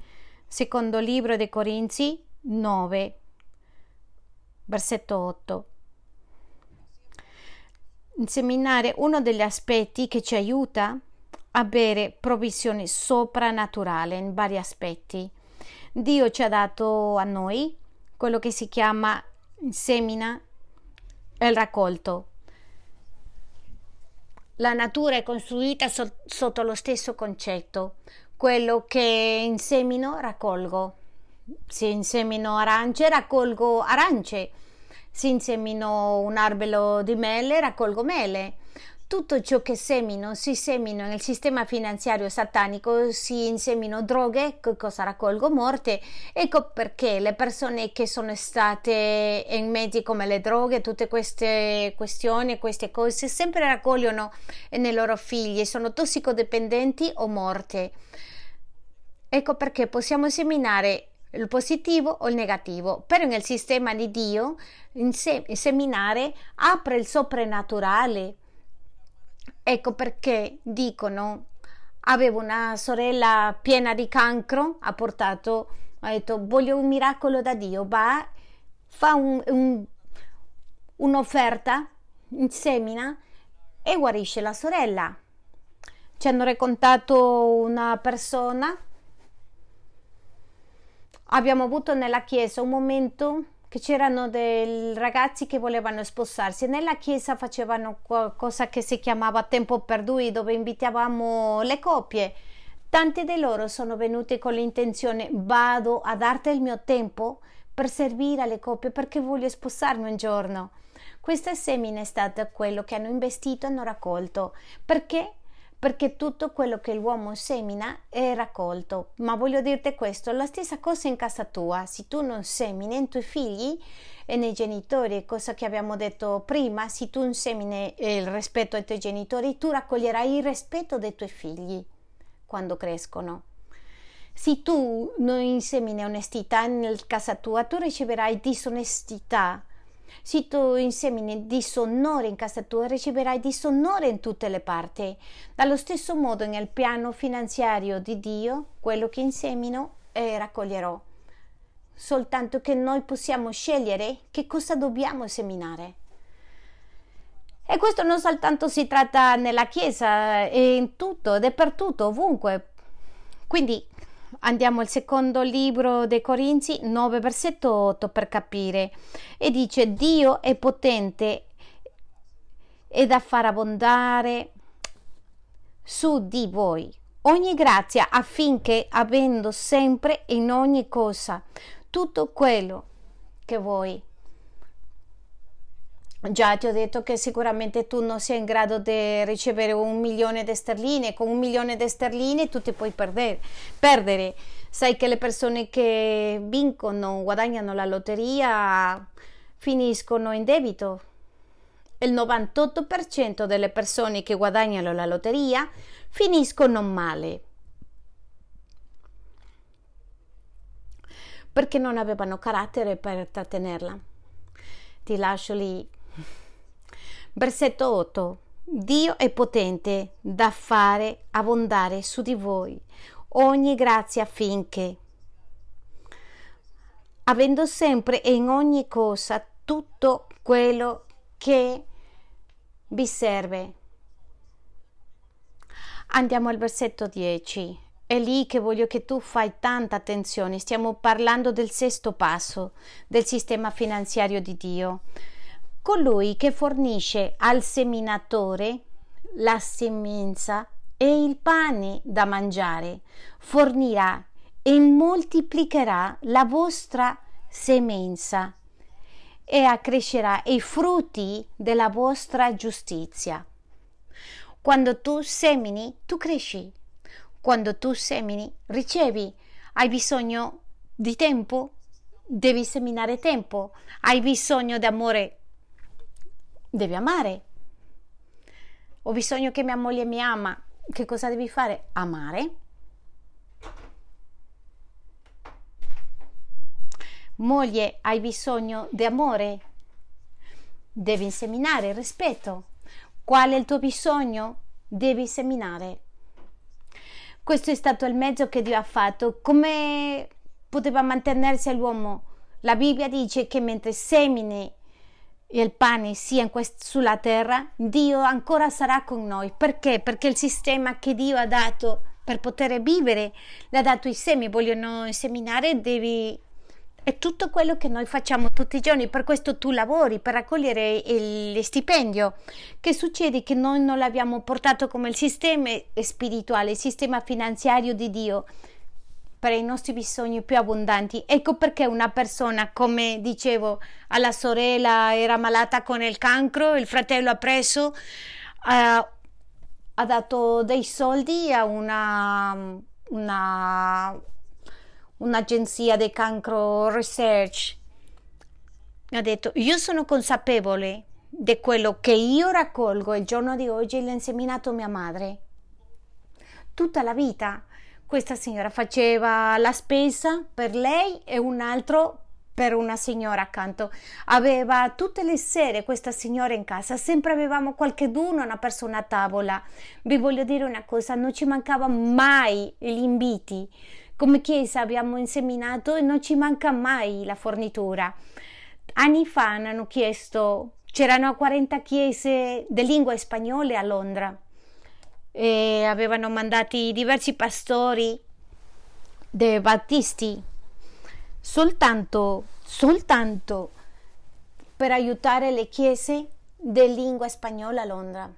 secondo libro dei Corinzi 9, versetto 8. Inseminare uno degli aspetti che ci aiuta a avere provvisione soprannaturale in vari aspetti. Dio ci ha dato a noi quello che si chiama semina e il raccolto la natura è costruita so- sotto lo stesso concetto. Quello che insemino raccolgo. Se insemino arance, raccolgo arance. Se insemino un albero di mele, raccolgo mele tutto ciò che semino, si semino nel sistema finanziario satanico, si insemino droghe, cosa raccolgo? Morte. Ecco perché le persone che sono state in mezzi come le droghe, tutte queste questioni, queste cose, sempre raccogliono nei loro figli, sono tossicodipendenti o morte. Ecco perché possiamo seminare il positivo o il negativo, però nel sistema di Dio seminare apre il soprannaturale Ecco perché dicono avevo una sorella piena di cancro, ha portato, ha detto voglio un miracolo da Dio, va, fa un, un, un'offerta, insemina e guarisce la sorella. Ci hanno raccontato una persona, abbiamo avuto nella chiesa un momento che c'erano dei ragazzi che volevano sposarsi. Nella chiesa facevano qualcosa che si chiamava tempo per due, dove invitavamo le coppie. Tanti di loro sono venuti con l'intenzione vado a darti il mio tempo per servire alle coppie perché voglio sposarmi un giorno. Questa semina è stata quello che hanno investito e hanno raccolto. Perché? Perché tutto quello che l'uomo semina è raccolto. Ma voglio dirti questo, la stessa cosa in casa tua, se tu non semini nei tuoi figli e nei genitori, cosa che abbiamo detto prima, se tu non semini il rispetto ai tuoi genitori, tu raccoglierai il rispetto dei tuoi figli quando crescono. Se tu non insemini onestità in casa tua, tu riceverai disonestità se tu insemini disonore in casa tua, riceverai disonore in tutte le parti. Dallo stesso modo nel piano finanziario di Dio, quello che insemino eh, raccoglierò. Soltanto che noi possiamo scegliere che cosa dobbiamo seminare. E questo non soltanto si tratta nella Chiesa, è in tutto, dappertutto, ovunque. Quindi Andiamo al secondo libro dei Corinzi 9 versetto 8 per capire. E dice Dio è potente e da far abbondare su di voi ogni grazia affinché avendo sempre in ogni cosa tutto quello che voi Già ti ho detto che sicuramente tu non sei in grado di ricevere un milione di sterline, con un milione di sterline tu ti puoi perdere. perdere. Sai che le persone che vincono, guadagnano la lotteria, finiscono in debito. Il 98% delle persone che guadagnano la lotteria finiscono male. Perché non avevano carattere per trattenerla. Ti lascio lì Versetto 8. Dio è potente da fare abbondare su di voi ogni grazia affinché, avendo sempre e in ogni cosa tutto quello che vi serve. Andiamo al versetto 10. È lì che voglio che tu fai tanta attenzione. Stiamo parlando del sesto passo del sistema finanziario di Dio colui che fornisce al seminatore la semenza e il pane da mangiare, fornirà e moltiplicherà la vostra semenza e accrescerà i frutti della vostra giustizia. Quando tu semini, tu cresci. Quando tu semini, ricevi. Hai bisogno di tempo? Devi seminare tempo. Hai bisogno di amore? Devi amare. Ho bisogno che mia moglie mi ama. Che cosa devi fare? Amare. Moglie, hai bisogno di amore? Devi inseminare rispetto. Qual è il tuo bisogno? Devi seminare. Questo è stato il mezzo che Dio ha fatto. Come poteva mantenersi l'uomo? La Bibbia dice che mentre semini il pane sia quest- sulla terra, Dio ancora sarà con noi. Perché? Perché il sistema che Dio ha dato per poter vivere, le ha dato i semi, vogliono seminare, devi... È tutto quello che noi facciamo tutti i giorni, per questo tu lavori, per raccogliere il stipendio. Che succede? Che noi non l'abbiamo portato come il sistema spirituale, il sistema finanziario di Dio per i nostri bisogni più abbondanti. Ecco perché una persona, come dicevo, alla sorella era malata con il cancro, il fratello ha preso, uh, ha dato dei soldi a una, una un'agenzia di cancro research. Ha detto, io sono consapevole di quello che io raccolgo il giorno di oggi l'ha inseminato mia madre. Tutta la vita questa signora faceva la spesa per lei e un altro per una signora accanto. Aveva tutte le sere questa signora in casa, sempre avevamo qualcheduno, una persona a tavola. Vi voglio dire una cosa, non ci mancava mai gli inviti. Come chiesa abbiamo inseminato e non ci manca mai la fornitura. Anni fa hanno chiesto, c'erano 40 chiese di lingua spagnola a Londra e avevano mandati diversi pastori dei battisti soltanto, soltanto per aiutare le chiese di lingua spagnola a Londra.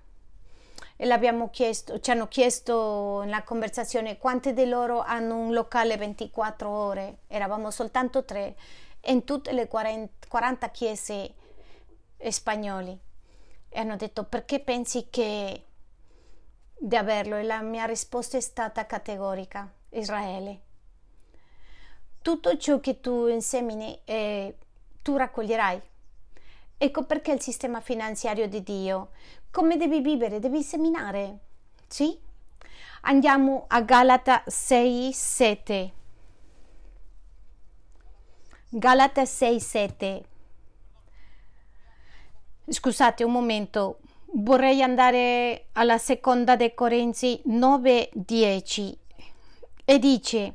E l'abbiamo chiesto, ci hanno chiesto nella conversazione quante di loro hanno un locale 24 ore. Eravamo soltanto tre in tutte le 40, 40 chiese spagnoli. E hanno detto perché pensi che di averlo? E la mia risposta è stata categorica, Israele tutto ciò che tu insemini eh, tu raccoglierai. Ecco perché il sistema finanziario di Dio. Come devi vivere? Devi seminare. Sì? Andiamo a Galata 6, 7. Galata 6, 7. Scusate un momento, vorrei andare alla seconda dei Corinzi 9, 10 e dice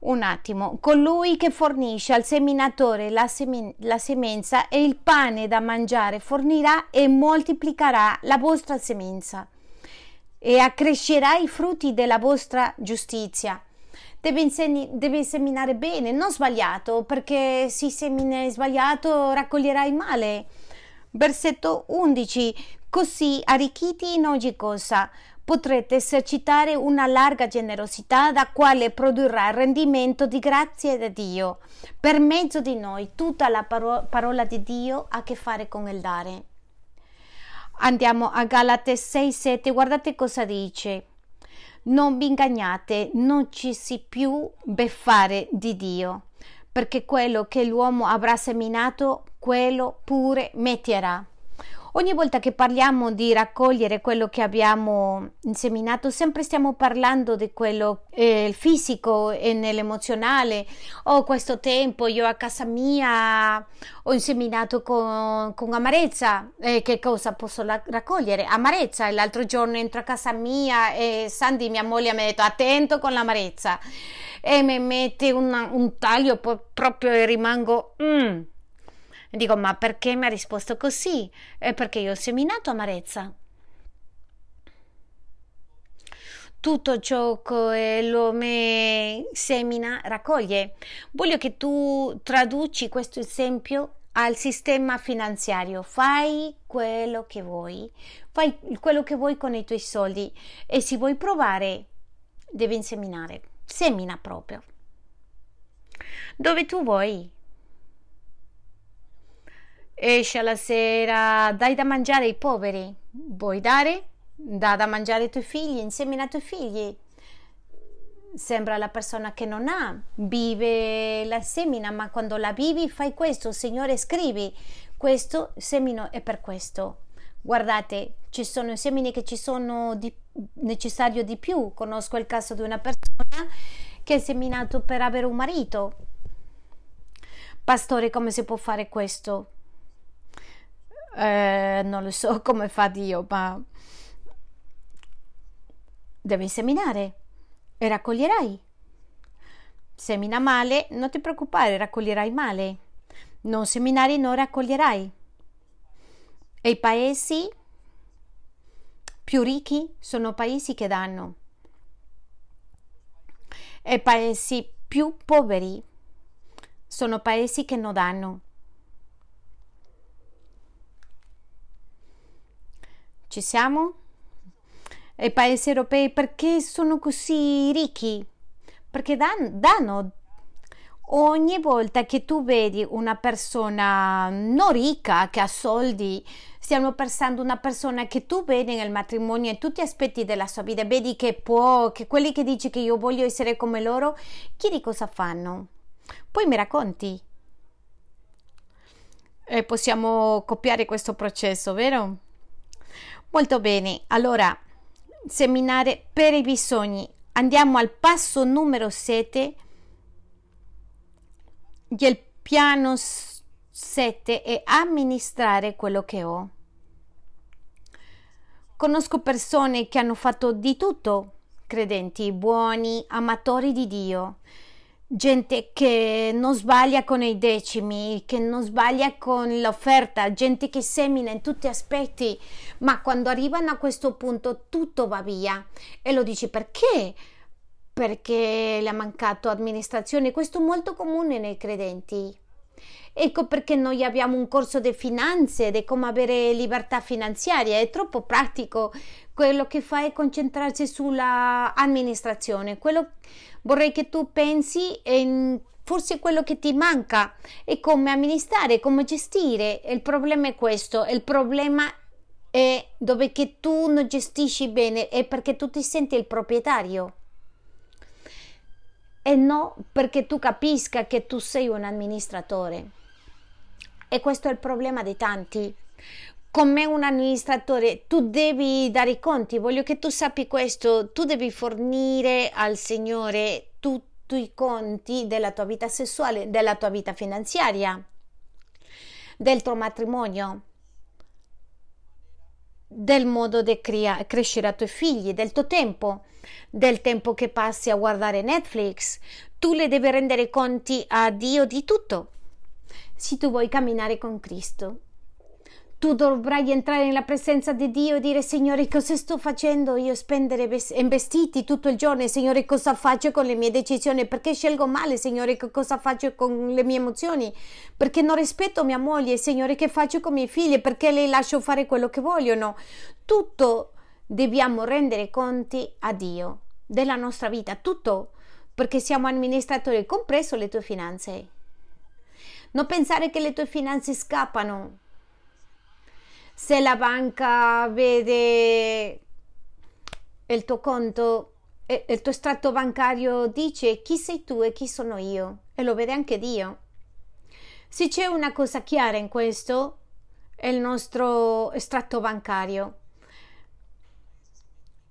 Un attimo, colui che fornisce al seminatore la, semen- la, semenza e il pane da mangiare fornirà e moltiplicherà la vostra semenza e accrescerà i frutti della vostra giustizia. Deve, insegni- deve seminare bene, non sbagliato, perché se semina sbagliato raccoglierai male. Versetto 11. Così arricchiti in ogni cosa potrete esercitare una larga generosità da quale produrrà rendimento di grazie da Dio. Per mezzo di noi tutta la paro- parola di Dio ha a che fare con il dare. Andiamo a Galate 6:7, guardate cosa dice. Non vi ingannate, non ci si più beffare di Dio, perché quello che l'uomo avrà seminato, quello pure metterà. Ogni volta che parliamo di raccogliere quello che abbiamo inseminato, sempre stiamo parlando di quello eh, fisico e nell'emozionale. Oh, questo tempo io a casa mia ho inseminato con, con amarezza. Eh, che cosa posso la- raccogliere? Amarezza. L'altro giorno entro a casa mia e Sandy, mia moglie, mi ha detto attento con l'amarezza. E mi mette una, un taglio proprio e rimango... Mm Dico, ma perché mi ha risposto così? È perché io ho seminato amarezza. Tutto ciò che l'uomo semina raccoglie. Voglio che tu traduci questo esempio al sistema finanziario. Fai quello che vuoi, fai quello che vuoi con i tuoi soldi e se vuoi provare, devi inseminare. Semina proprio. Dove tu vuoi, esce alla sera, dai da mangiare ai poveri, vuoi dare? Da da mangiare ai tuoi figli, insieme ai tuoi figli. Sembra la persona che non ha, vive la semina, ma quando la vivi fai questo, Signore scrivi, questo semino è per questo. Guardate, ci sono semini che ci sono di, necessario di più. Conosco il caso di una persona che è seminato per avere un marito. Pastore, come si può fare questo? Eh, non lo so come fa Dio, ma devi seminare e raccoglierai. Semina male, non ti preoccupare, raccoglierai male. Non seminare, non raccoglierai. E i paesi più ricchi sono paesi che danno. E paesi più poveri sono paesi che non danno. Ci siamo? I paesi europei perché sono così ricchi? Perché dan- danno. Ogni volta che tu vedi una persona non ricca che ha soldi, stiamo pensando una persona che tu vedi nel matrimonio e tutti gli aspetti della sua vita, vedi che può, che quelli che dici che io voglio essere come loro, chiedi cosa fanno. Poi mi racconti. E possiamo copiare questo processo, vero? Molto bene, allora seminare per i bisogni Andiamo al passo numero 7. Il piano 7 è amministrare quello che ho. Conosco persone che hanno fatto di tutto, credenti, buoni, amatori di Dio, gente che non sbaglia con i decimi, che non sbaglia con l'offerta, gente che semina in tutti gli aspetti, ma quando arrivano a questo punto tutto va via. E lo dici perché? Perché le ha mancato amministrazione, questo è molto comune nei credenti. Ecco perché noi abbiamo un corso di finanze, di come avere libertà finanziaria, è troppo pratico. Quello che fa è concentrarsi sulla amministrazione. Quello vorrei che tu pensi in forse quello che ti manca è come amministrare, come gestire. Il problema è questo, il problema è dove tu non gestisci bene, è perché tu ti senti il proprietario e no perché tu capisca che tu sei un amministratore. E questo è il problema di tanti. Come un amministratore tu devi dare i conti, voglio che tu sappi questo, tu devi fornire al Signore tutti i conti della tua vita sessuale, della tua vita finanziaria, del tuo matrimonio, del modo di crea- crescere i tuoi figli, del tuo tempo, del tempo che passi a guardare Netflix. Tu le devi rendere conti a Dio di tutto se tu vuoi camminare con Cristo. Tu dovrai entrare nella presenza di Dio e dire Signore cosa sto facendo? Io spendere in vestiti tutto il giorno Signore cosa faccio con le mie decisioni? Perché scelgo male Signore cosa faccio con le mie emozioni? Perché non rispetto mia moglie Signore che faccio con i miei figli? Perché le lascio fare quello che vogliono? Tutto dobbiamo rendere conti a Dio della nostra vita tutto perché siamo amministratori compreso le tue finanze. Non pensare che le tue finanze scappano. Se la banca vede il tuo conto, il tuo estratto bancario dice chi sei tu e chi sono io, e lo vede anche Dio. Se c'è una cosa chiara in questo, è il nostro estratto bancario.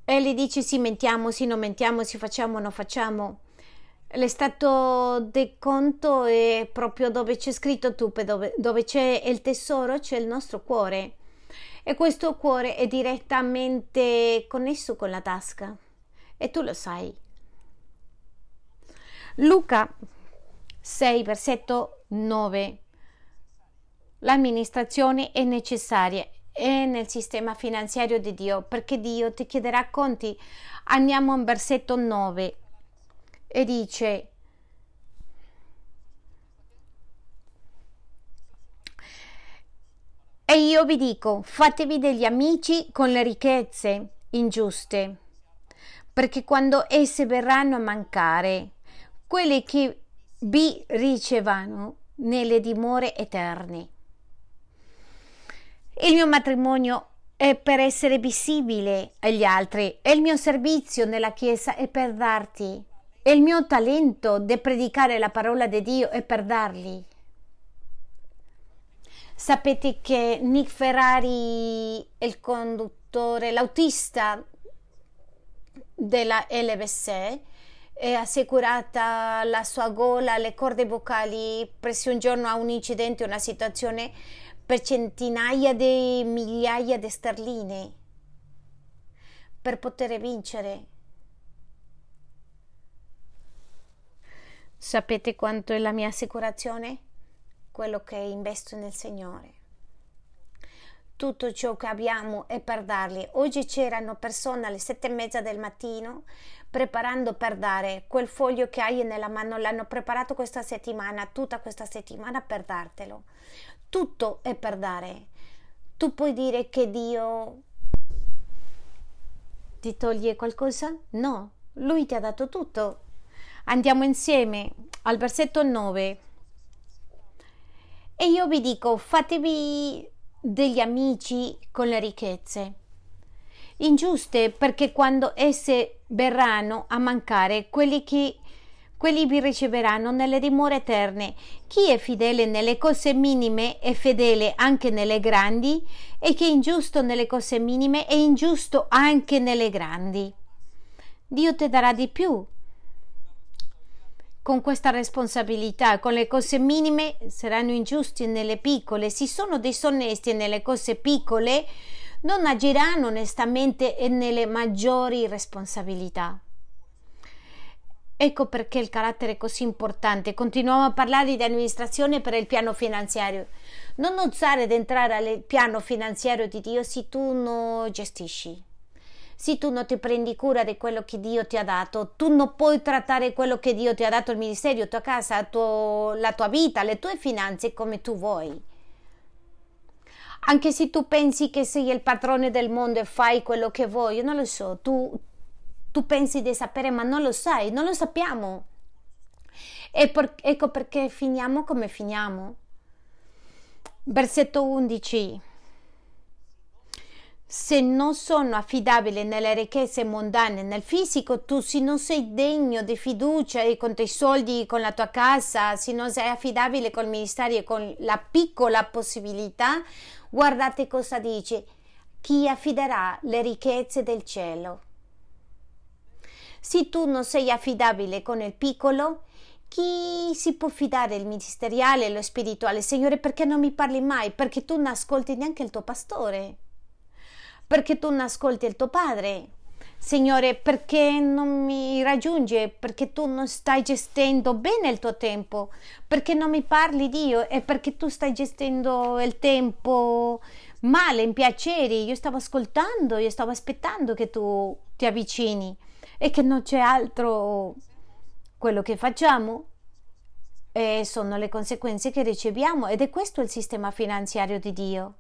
E gli dice sì mentiamo, sì non mentiamo, sì facciamo, non facciamo. L'estato di conto è proprio dove c'è scritto tu, dove, dove c'è il tesoro c'è il nostro cuore e questo cuore è direttamente connesso con la tasca e tu lo sai. Luca 6, versetto 9. L'amministrazione è necessaria è nel sistema finanziario di Dio perché Dio ti chiederà conti. Andiamo al versetto 9 e dice E io vi dico, fatevi degli amici con le ricchezze ingiuste, perché quando esse verranno a mancare, quelli che vi ricevano nelle dimore eterne. Il mio matrimonio è per essere visibile agli altri e il mio servizio nella Chiesa è per darti e il mio talento di predicare la parola di Dio è per darli. Sapete che Nick Ferrari, il conduttore, l'autista della LBC, è assicurata la sua gola, le corde vocali, presso un giorno a un incidente, una situazione per centinaia di migliaia di sterline per poter vincere Sapete quanto è la mia assicurazione? Quello che investo nel Signore. Tutto ciò che abbiamo è per darli. Oggi c'erano persone alle sette e mezza del mattino preparando per dare quel foglio che hai nella mano. L'hanno preparato questa settimana, tutta questa settimana per dartelo. Tutto è per dare. Tu puoi dire che Dio ti toglie qualcosa? No, Lui ti ha dato tutto Andiamo insieme al versetto 9. E io vi dico, fatevi degli amici con le ricchezze ingiuste perché quando esse verranno a mancare quelli che quelli vi riceveranno nelle dimore eterne. Chi è fedele nelle cose minime è fedele anche nelle grandi e chi è ingiusto nelle cose minime è ingiusto anche nelle grandi. Dio ti darà di più. Con questa responsabilità, con le cose minime saranno ingiusti nelle piccole, si sono disonesti nelle cose piccole, non agiranno onestamente e nelle maggiori responsabilità. Ecco perché il carattere è così importante. Continuiamo a parlare di amministrazione per il piano finanziario. Non osare ad entrare al piano finanziario di Dio se tu non gestisci. Se tu non ti prendi cura di quello che Dio ti ha dato, tu non puoi trattare quello che Dio ti ha dato, il ministero, la tua casa, tuo, la tua vita, le tue finanze come tu vuoi. Anche se tu pensi che sei il padrone del mondo e fai quello che vuoi, non lo so, tu, tu pensi di sapere, ma non lo sai, non lo sappiamo. Per, ecco perché finiamo come finiamo. Versetto 11. Se non sono affidabile nelle ricchezze mondane, nel fisico, tu se non sei degno di fiducia con i tuoi soldi, con la tua casa, se non sei affidabile col ministero e con la piccola possibilità, guardate cosa dice. Chi affiderà le ricchezze del cielo? Se tu non sei affidabile con il piccolo, chi si può fidare il ministeriale e lo spirituale? Signore, perché non mi parli mai? Perché tu non ascolti neanche il tuo pastore? Perché tu non ascolti il tuo padre? Signore, perché non mi raggiunge? Perché tu non stai gestendo bene il tuo tempo? Perché non mi parli Dio? E perché tu stai gestendo il tempo male, in piaceri? Io stavo ascoltando, io stavo aspettando che tu ti avvicini e che non c'è altro quello che facciamo e sono le conseguenze che riceviamo ed è questo il sistema finanziario di Dio.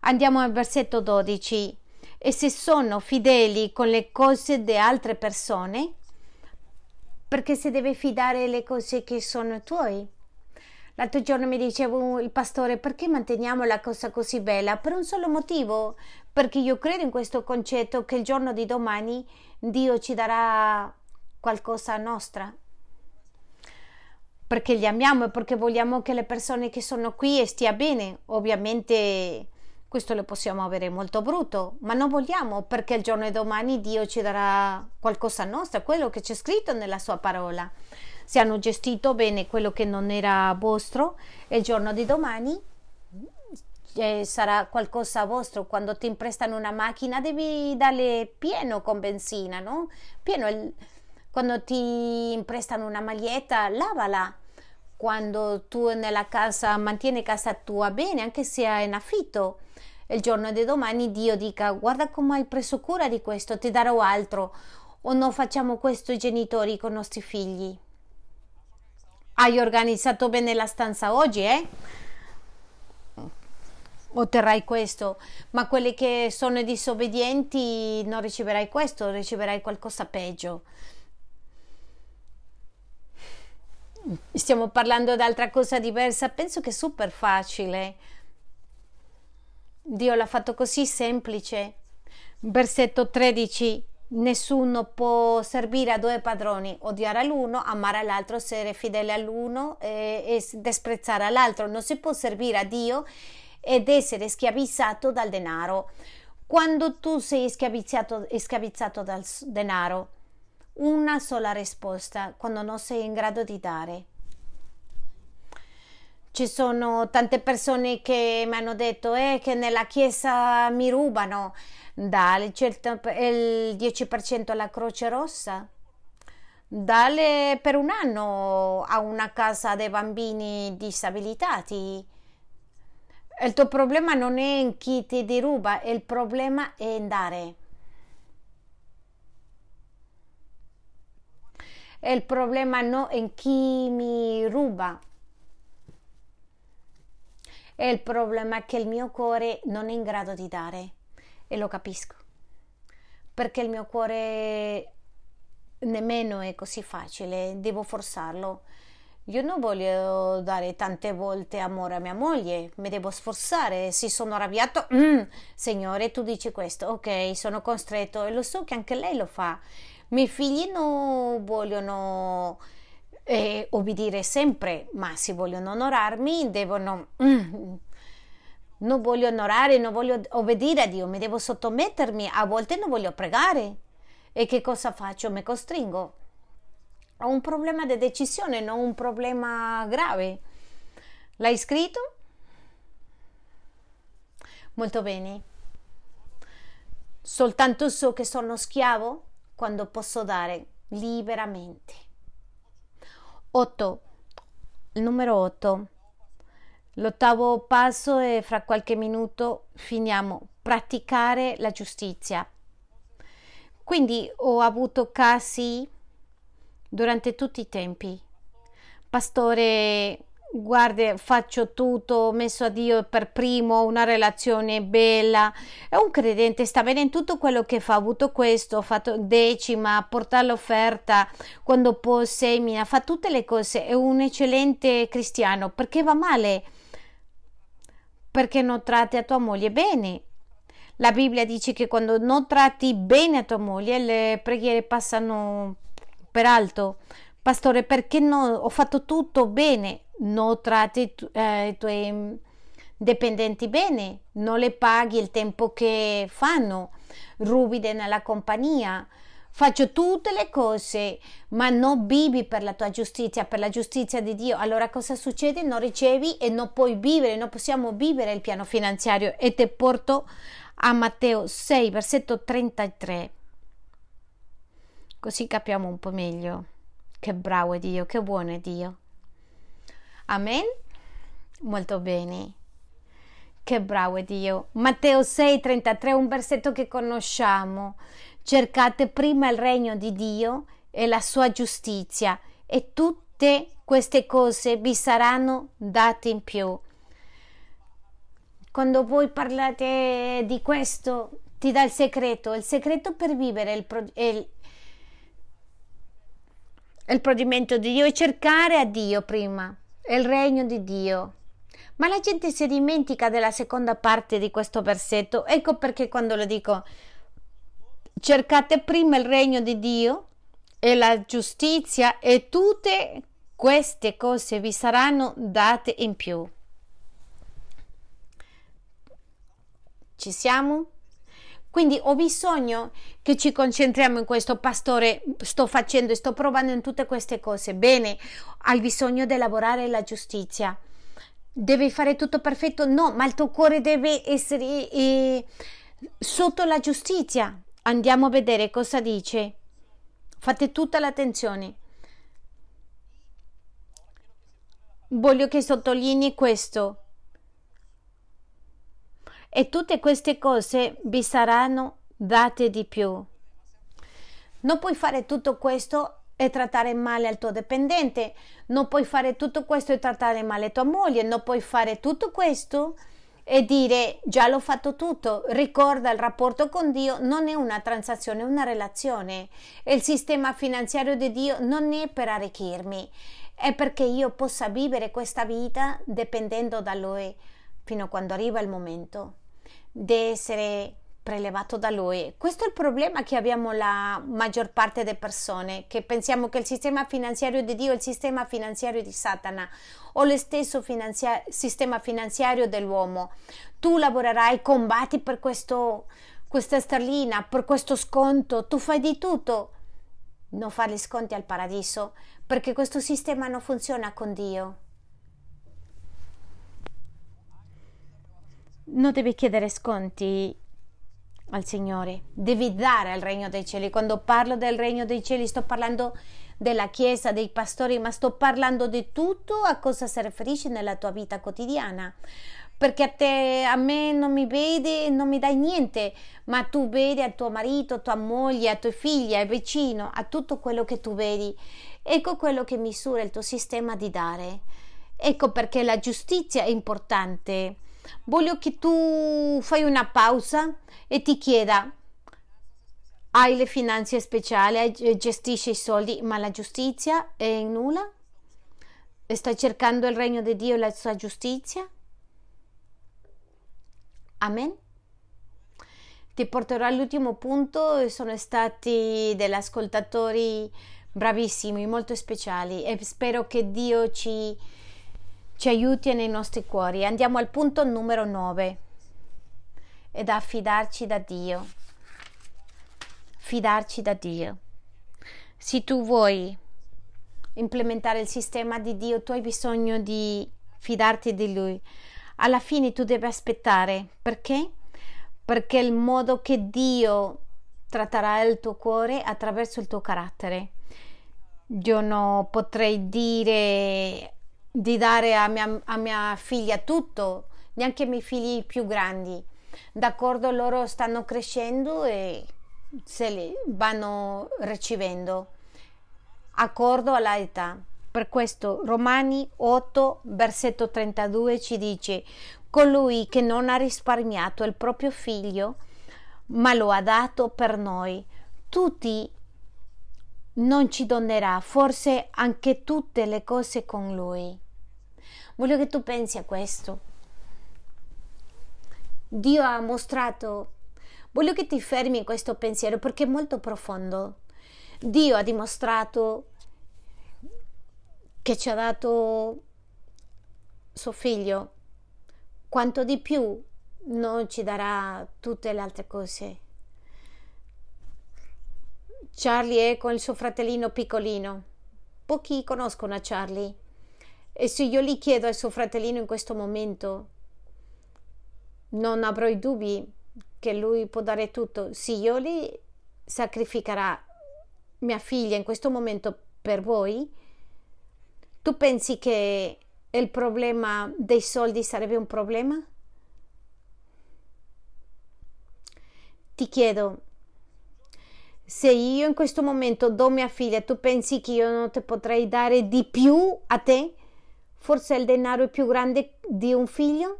Andiamo al versetto 12. E se sono fedeli con le cose di altre persone, perché si deve fidare le cose che sono tue. L'altro giorno mi diceva il pastore perché manteniamo la cosa così bella? Per un solo motivo, perché io credo in questo concetto che il giorno di domani Dio ci darà qualcosa nostra. Perché li amiamo e perché vogliamo che le persone che sono qui stia bene. Ovviamente questo lo possiamo avere molto brutto, ma non vogliamo perché il giorno di domani Dio ci darà qualcosa nostra, quello che c'è scritto nella sua parola. Se hanno gestito bene quello che non era vostro, il giorno di domani eh, sarà qualcosa vostro. Quando ti prestano una macchina devi darle pieno con benzina, no? Pieno il... Quando ti prestano una maglietta, lavala. Quando tu nella casa mantieni casa tua bene, anche se è in affitto, il giorno di domani Dio dica guarda come hai preso cura di questo, ti darò altro. O non facciamo questo i genitori con i nostri figli. Hai organizzato bene la stanza oggi, eh? otterrai questo, ma quelli che sono disobbedienti non riceverai questo, riceverai qualcosa peggio. Stiamo parlando di altra cosa diversa, penso che è super facile. Dio l'ha fatto così semplice. Versetto 13. Nessuno può servire a due padroni, odiare all'uno, amare all'altro, essere fedele all'uno e, e disprezzare all'altro. Non si può servire a Dio ed essere schiavizzato dal denaro. Quando tu sei schiavizzato, schiavizzato dal denaro, una sola risposta quando non sei in grado di dare. Ci sono tante persone che mi hanno detto eh, che nella chiesa mi rubano, dale il 10% alla Croce Rossa, dale per un anno a una casa dei bambini disabilitati il tuo problema non è in chi ti deruba, il problema è in. Il problema non è in chi mi ruba. Il problema è che il mio cuore non è in grado di dare e lo capisco. Perché il mio cuore nemmeno è così facile, devo forzarlo io non voglio dare tante volte amore a mia moglie, mi devo sforzare. Se sono arrabbiato, mm, Signore, tu dici questo, ok, sono costretto e lo so che anche lei lo fa. I miei figli non vogliono eh, obbedire sempre, ma se vogliono onorarmi, devono. Mm, non voglio onorare, non voglio obbedire a Dio, mi devo sottomettermi, a volte non voglio pregare. E che cosa faccio? Mi costringo. Ho un problema di decisione, non un problema grave. L'hai scritto? Molto bene. Soltanto so che sono schiavo quando posso dare liberamente. 8. Il numero 8. L'ottavo passo è fra qualche minuto finiamo. Praticare la giustizia. Quindi ho avuto casi durante tutti i tempi. Pastore, guarda, faccio tutto, ho messo a Dio per primo, una relazione bella. È un credente, sta bene in tutto quello che fa. Ha avuto questo, ha fatto decima, porta l'offerta, quando può semina, fa tutte le cose. È un eccellente cristiano. Perché va male? Perché non tratti a tua moglie bene. La Bibbia dice che quando non tratti bene a tua moglie, le preghiere passano per alto. Pastore, perché no? Ho fatto tutto bene non tratti eh, i tuoi dipendenti bene, non le paghi il tempo che fanno, rubi nella compagnia, faccio tutte le cose, ma non vivi per la tua giustizia, per la giustizia di Dio. Allora cosa succede? Non ricevi e non puoi vivere, non possiamo vivere il piano finanziario. E ti porto a Matteo 6, versetto 33. Così capiamo un po' meglio. Che bravo è Dio, che buono è Dio. Amen? Molto bene. Che bravo è Dio. Matteo 6:33, un versetto che conosciamo. Cercate prima il regno di Dio e la sua giustizia e tutte queste cose vi saranno date in più. Quando voi parlate di questo, ti dà il segreto, il segreto per vivere il, il, il prodimento di Dio è cercare a Dio prima il regno di Dio. Ma la gente si dimentica della seconda parte di questo versetto. Ecco perché quando lo dico, cercate prima il regno di Dio e la giustizia e tutte queste cose vi saranno date in più. Ci siamo? Quindi ho bisogno che ci concentriamo in questo, pastore, sto facendo, sto provando in tutte queste cose. Bene, hai bisogno di lavorare la giustizia. Devi fare tutto perfetto? No, ma il tuo cuore deve essere eh, sotto la giustizia. Andiamo a vedere cosa dice. Fate tutta l'attenzione. Voglio che sottolinei questo e tutte queste cose vi saranno date di più. Non puoi fare tutto questo e trattare male al tuo dipendente, non puoi fare tutto questo e trattare male tua moglie, non puoi fare tutto questo e dire già l'ho fatto tutto. Ricorda il rapporto con Dio non è una transazione, è una relazione. Il sistema finanziario di Dio non è per arricchirmi, è perché io possa vivere questa vita dipendendo da Lui fino a quando arriva il momento di essere prelevato da lui. Questo è il problema che abbiamo la maggior parte delle persone, che pensiamo che il sistema finanziario di Dio è il sistema finanziario di Satana o lo stesso finanzia- sistema finanziario dell'uomo. Tu lavorerai, combatti per questo, questa sterlina, per questo sconto, tu fai di tutto. Non fare gli sconti al paradiso, perché questo sistema non funziona con Dio. Non devi chiedere sconti al Signore, devi dare al regno dei cieli. Quando parlo del regno dei cieli sto parlando della Chiesa, dei pastori, ma sto parlando di tutto a cosa si riferisce nella tua vita quotidiana. Perché a te, a me non mi vedi e non mi dai niente, ma tu vedi a tuo marito, a tua moglie, a tuoi figli, ai vicini, a tutto quello che tu vedi. Ecco quello che misura il tuo sistema di dare. Ecco perché la giustizia è importante voglio che tu fai una pausa e ti chieda hai le finanze speciali, gestisci i soldi, ma la giustizia è nulla? Stai cercando il regno di Dio e la sua giustizia? Amen. Ti porterò all'ultimo punto, sono stati degli ascoltatori bravissimi, molto speciali e spero che Dio ci ci aiuti nei nostri cuori. Andiamo al punto numero 9 ed affidarci da Dio. fidarci da Dio. Se tu vuoi implementare il sistema di Dio, tu hai bisogno di fidarti di Lui. Alla fine tu devi aspettare. Perché? Perché il modo che Dio tratterà il tuo cuore attraverso il tuo carattere. Io non potrei dire di dare a mia, a mia figlia tutto, neanche ai miei figli più grandi. D'accordo, loro stanno crescendo e se li vanno ricevendo accordo alla età. Per questo Romani 8, versetto 32 ci dice: Colui che non ha risparmiato il proprio figlio, ma lo ha dato per noi, tutti non ci donerà forse anche tutte le cose con lui. Voglio che tu pensi a questo. Dio ha mostrato, voglio che ti fermi in questo pensiero perché è molto profondo. Dio ha dimostrato che ci ha dato suo figlio, quanto di più non ci darà tutte le altre cose. Charlie è con il suo fratellino piccolino. Pochi conoscono a Charlie. E se io gli chiedo al suo fratellino in questo momento, non avrò i dubbi che lui può dare tutto. Se io gli sacrificherà mia figlia in questo momento per voi, tu pensi che il problema dei soldi sarebbe un problema? Ti chiedo, se io in questo momento do mia figlia, tu pensi che io non ti potrei dare di più a te? Forse il denaro è più grande di un figlio?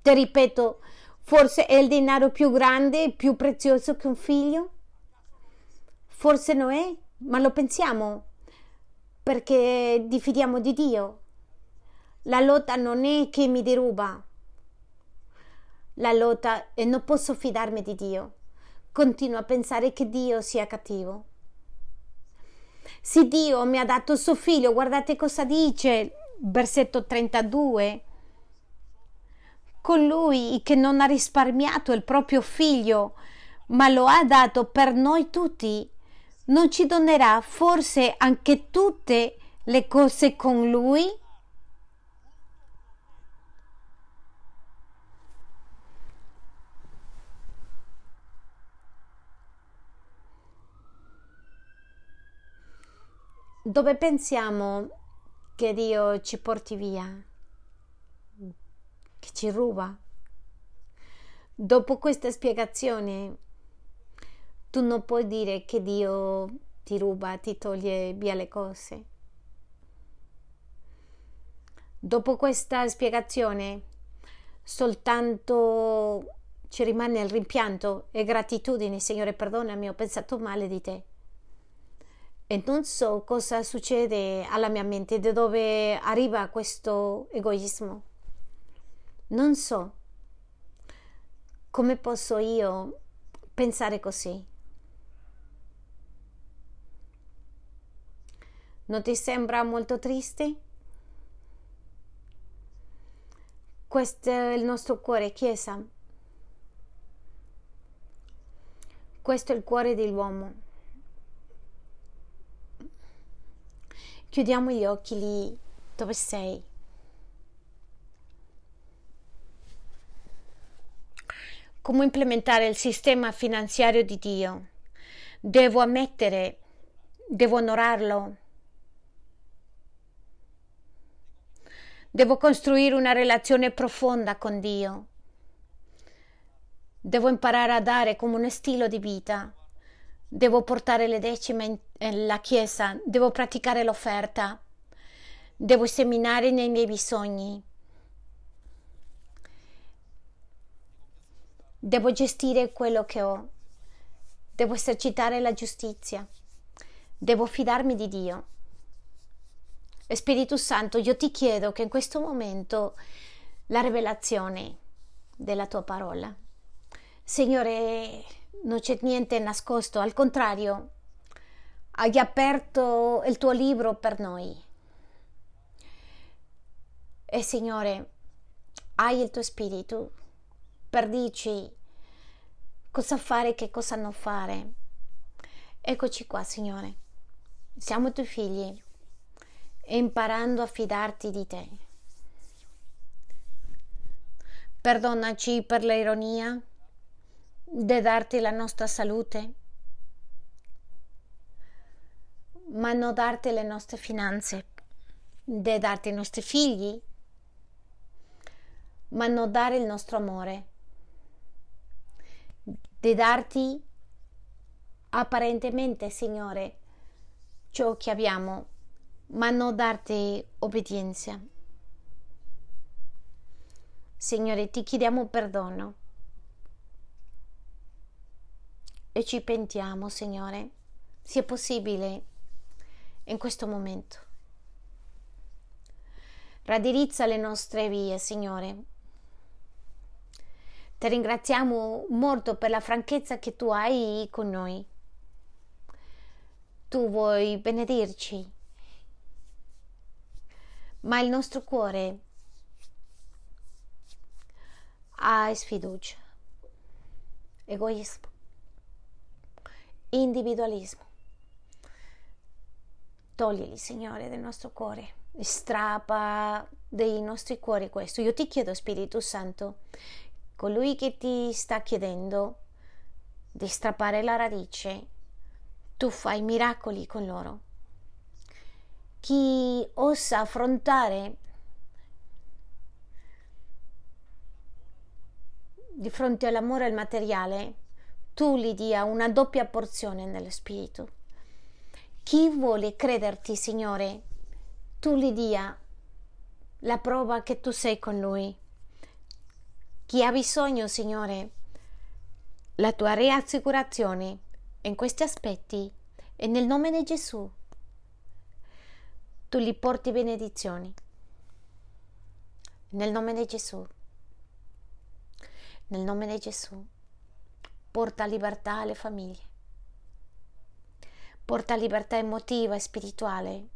Ti ripeto, forse è il denaro più grande e più prezioso che un figlio? Forse non è, ma lo pensiamo perché diffidiamo di Dio. La lotta non è che mi deruba. La lotta è non posso fidarmi di Dio continuo a pensare che Dio sia cattivo. Se Dio mi ha dato suo figlio, guardate cosa dice, versetto 32. Colui che non ha risparmiato il proprio figlio, ma lo ha dato per noi tutti, non ci donerà forse anche tutte le cose con lui? Dove pensiamo che Dio ci porti via, che ci ruba. Dopo questa spiegazione, tu non puoi dire che Dio ti ruba, ti toglie via le cose. Dopo questa spiegazione, soltanto ci rimane il rimpianto e gratitudine, Signore, perdonami, ho pensato male di te e non so cosa succede alla mia mente, da dove arriva questo egoismo. Non so come posso io pensare così. Non ti sembra molto triste? Questo è il nostro cuore, Chiesa. Questo è il cuore dell'uomo. Chiudiamo gli occhi lì dove sei. Come implementare il sistema finanziario di Dio? Devo ammettere, devo onorarlo. Devo costruire una relazione profonda con Dio. Devo imparare a dare come uno stile di vita devo portare le decime nella chiesa, devo praticare l'offerta, devo seminare nei miei bisogni, devo gestire quello che ho, devo esercitare la giustizia, devo fidarmi di Dio. Spirito Santo, io ti chiedo che in questo momento la rivelazione della tua parola, Signore, non c'è niente nascosto, al contrario, hai aperto il tuo libro per noi. E Signore, hai il tuo spirito per dirci cosa fare e che cosa non fare. Eccoci qua, Signore. Siamo tuoi figli, imparando a fidarti di te. Perdonaci per l'ironia di darti la nostra salute, ma non darti le nostre finanze, di darti i nostri figli, ma non dare il nostro amore, di darti apparentemente, Signore, ciò che abbiamo, ma non darti obbedienza. Signore, ti chiediamo perdono e ci pentiamo, Signore, sia possibile in questo momento. Radirizza le nostre vie, Signore. Ti ringraziamo molto per la franchezza che tu hai con noi. Tu vuoi benedirci, ma il nostro cuore ha sfiducia, egoismo, individualismo. Toglili, Signore, del nostro cuore, strappa dei nostri cuori questo. Io ti chiedo, Spirito Santo, colui che ti sta chiedendo di strappare la radice, tu fai miracoli con loro. Chi osa affrontare di fronte all'amore al materiale, tu gli dia una doppia porzione nello spirito. Chi vuole crederti, Signore, tu gli dia la prova che tu sei con lui. Chi ha bisogno, Signore, la tua rassicurazione in questi aspetti e nel nome di Gesù tu gli porti benedizioni. Nel nome di Gesù nel nome di Gesù. Porta libertà alle famiglie. Porta libertà emotiva e spirituale.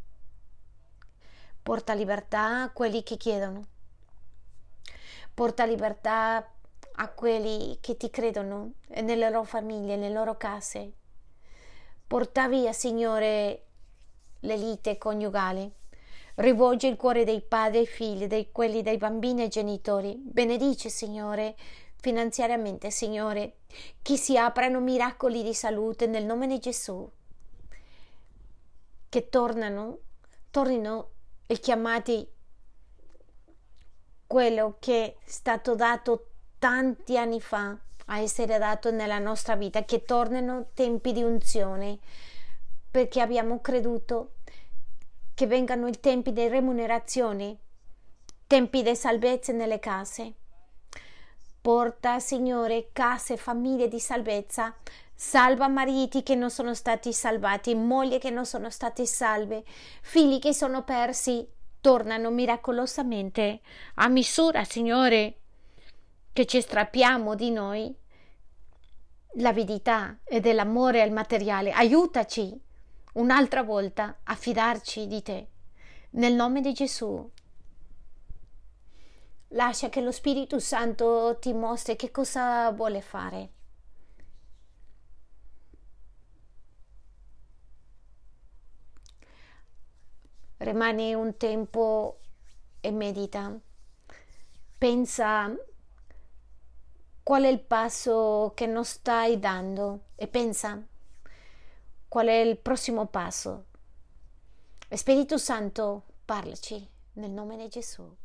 Porta libertà a quelli che chiedono. Porta libertà a quelli che ti credono nelle loro famiglie, nelle loro case. Porta via, Signore, le lite coniugali. Rivolge il cuore dei padri e figli, dei quelli dei bambini e genitori. Benedice, Signore, finanziariamente, Signore, che si aprano miracoli di salute nel nome di Gesù, che tornano, tornino e chiamati quello che è stato dato tanti anni fa a essere dato nella nostra vita, che tornino tempi di unzione, perché abbiamo creduto che vengano i tempi di remunerazione, tempi di salvezza nelle case Porta, Signore, case famiglie di salvezza. Salva mariti che non sono stati salvati, mogli che non sono state salve, figli che sono persi, tornano miracolosamente a misura, Signore, che ci strappiamo di noi l'avidità e dell'amore al materiale. Aiutaci un'altra volta a fidarci di te. Nel nome di Gesù. Lascia che lo Spirito Santo ti mostri che cosa vuole fare. Rimani un tempo e medita. Pensa qual è il passo che non stai dando e pensa qual è il prossimo passo. Spirito Santo, parlaci nel nome di Gesù.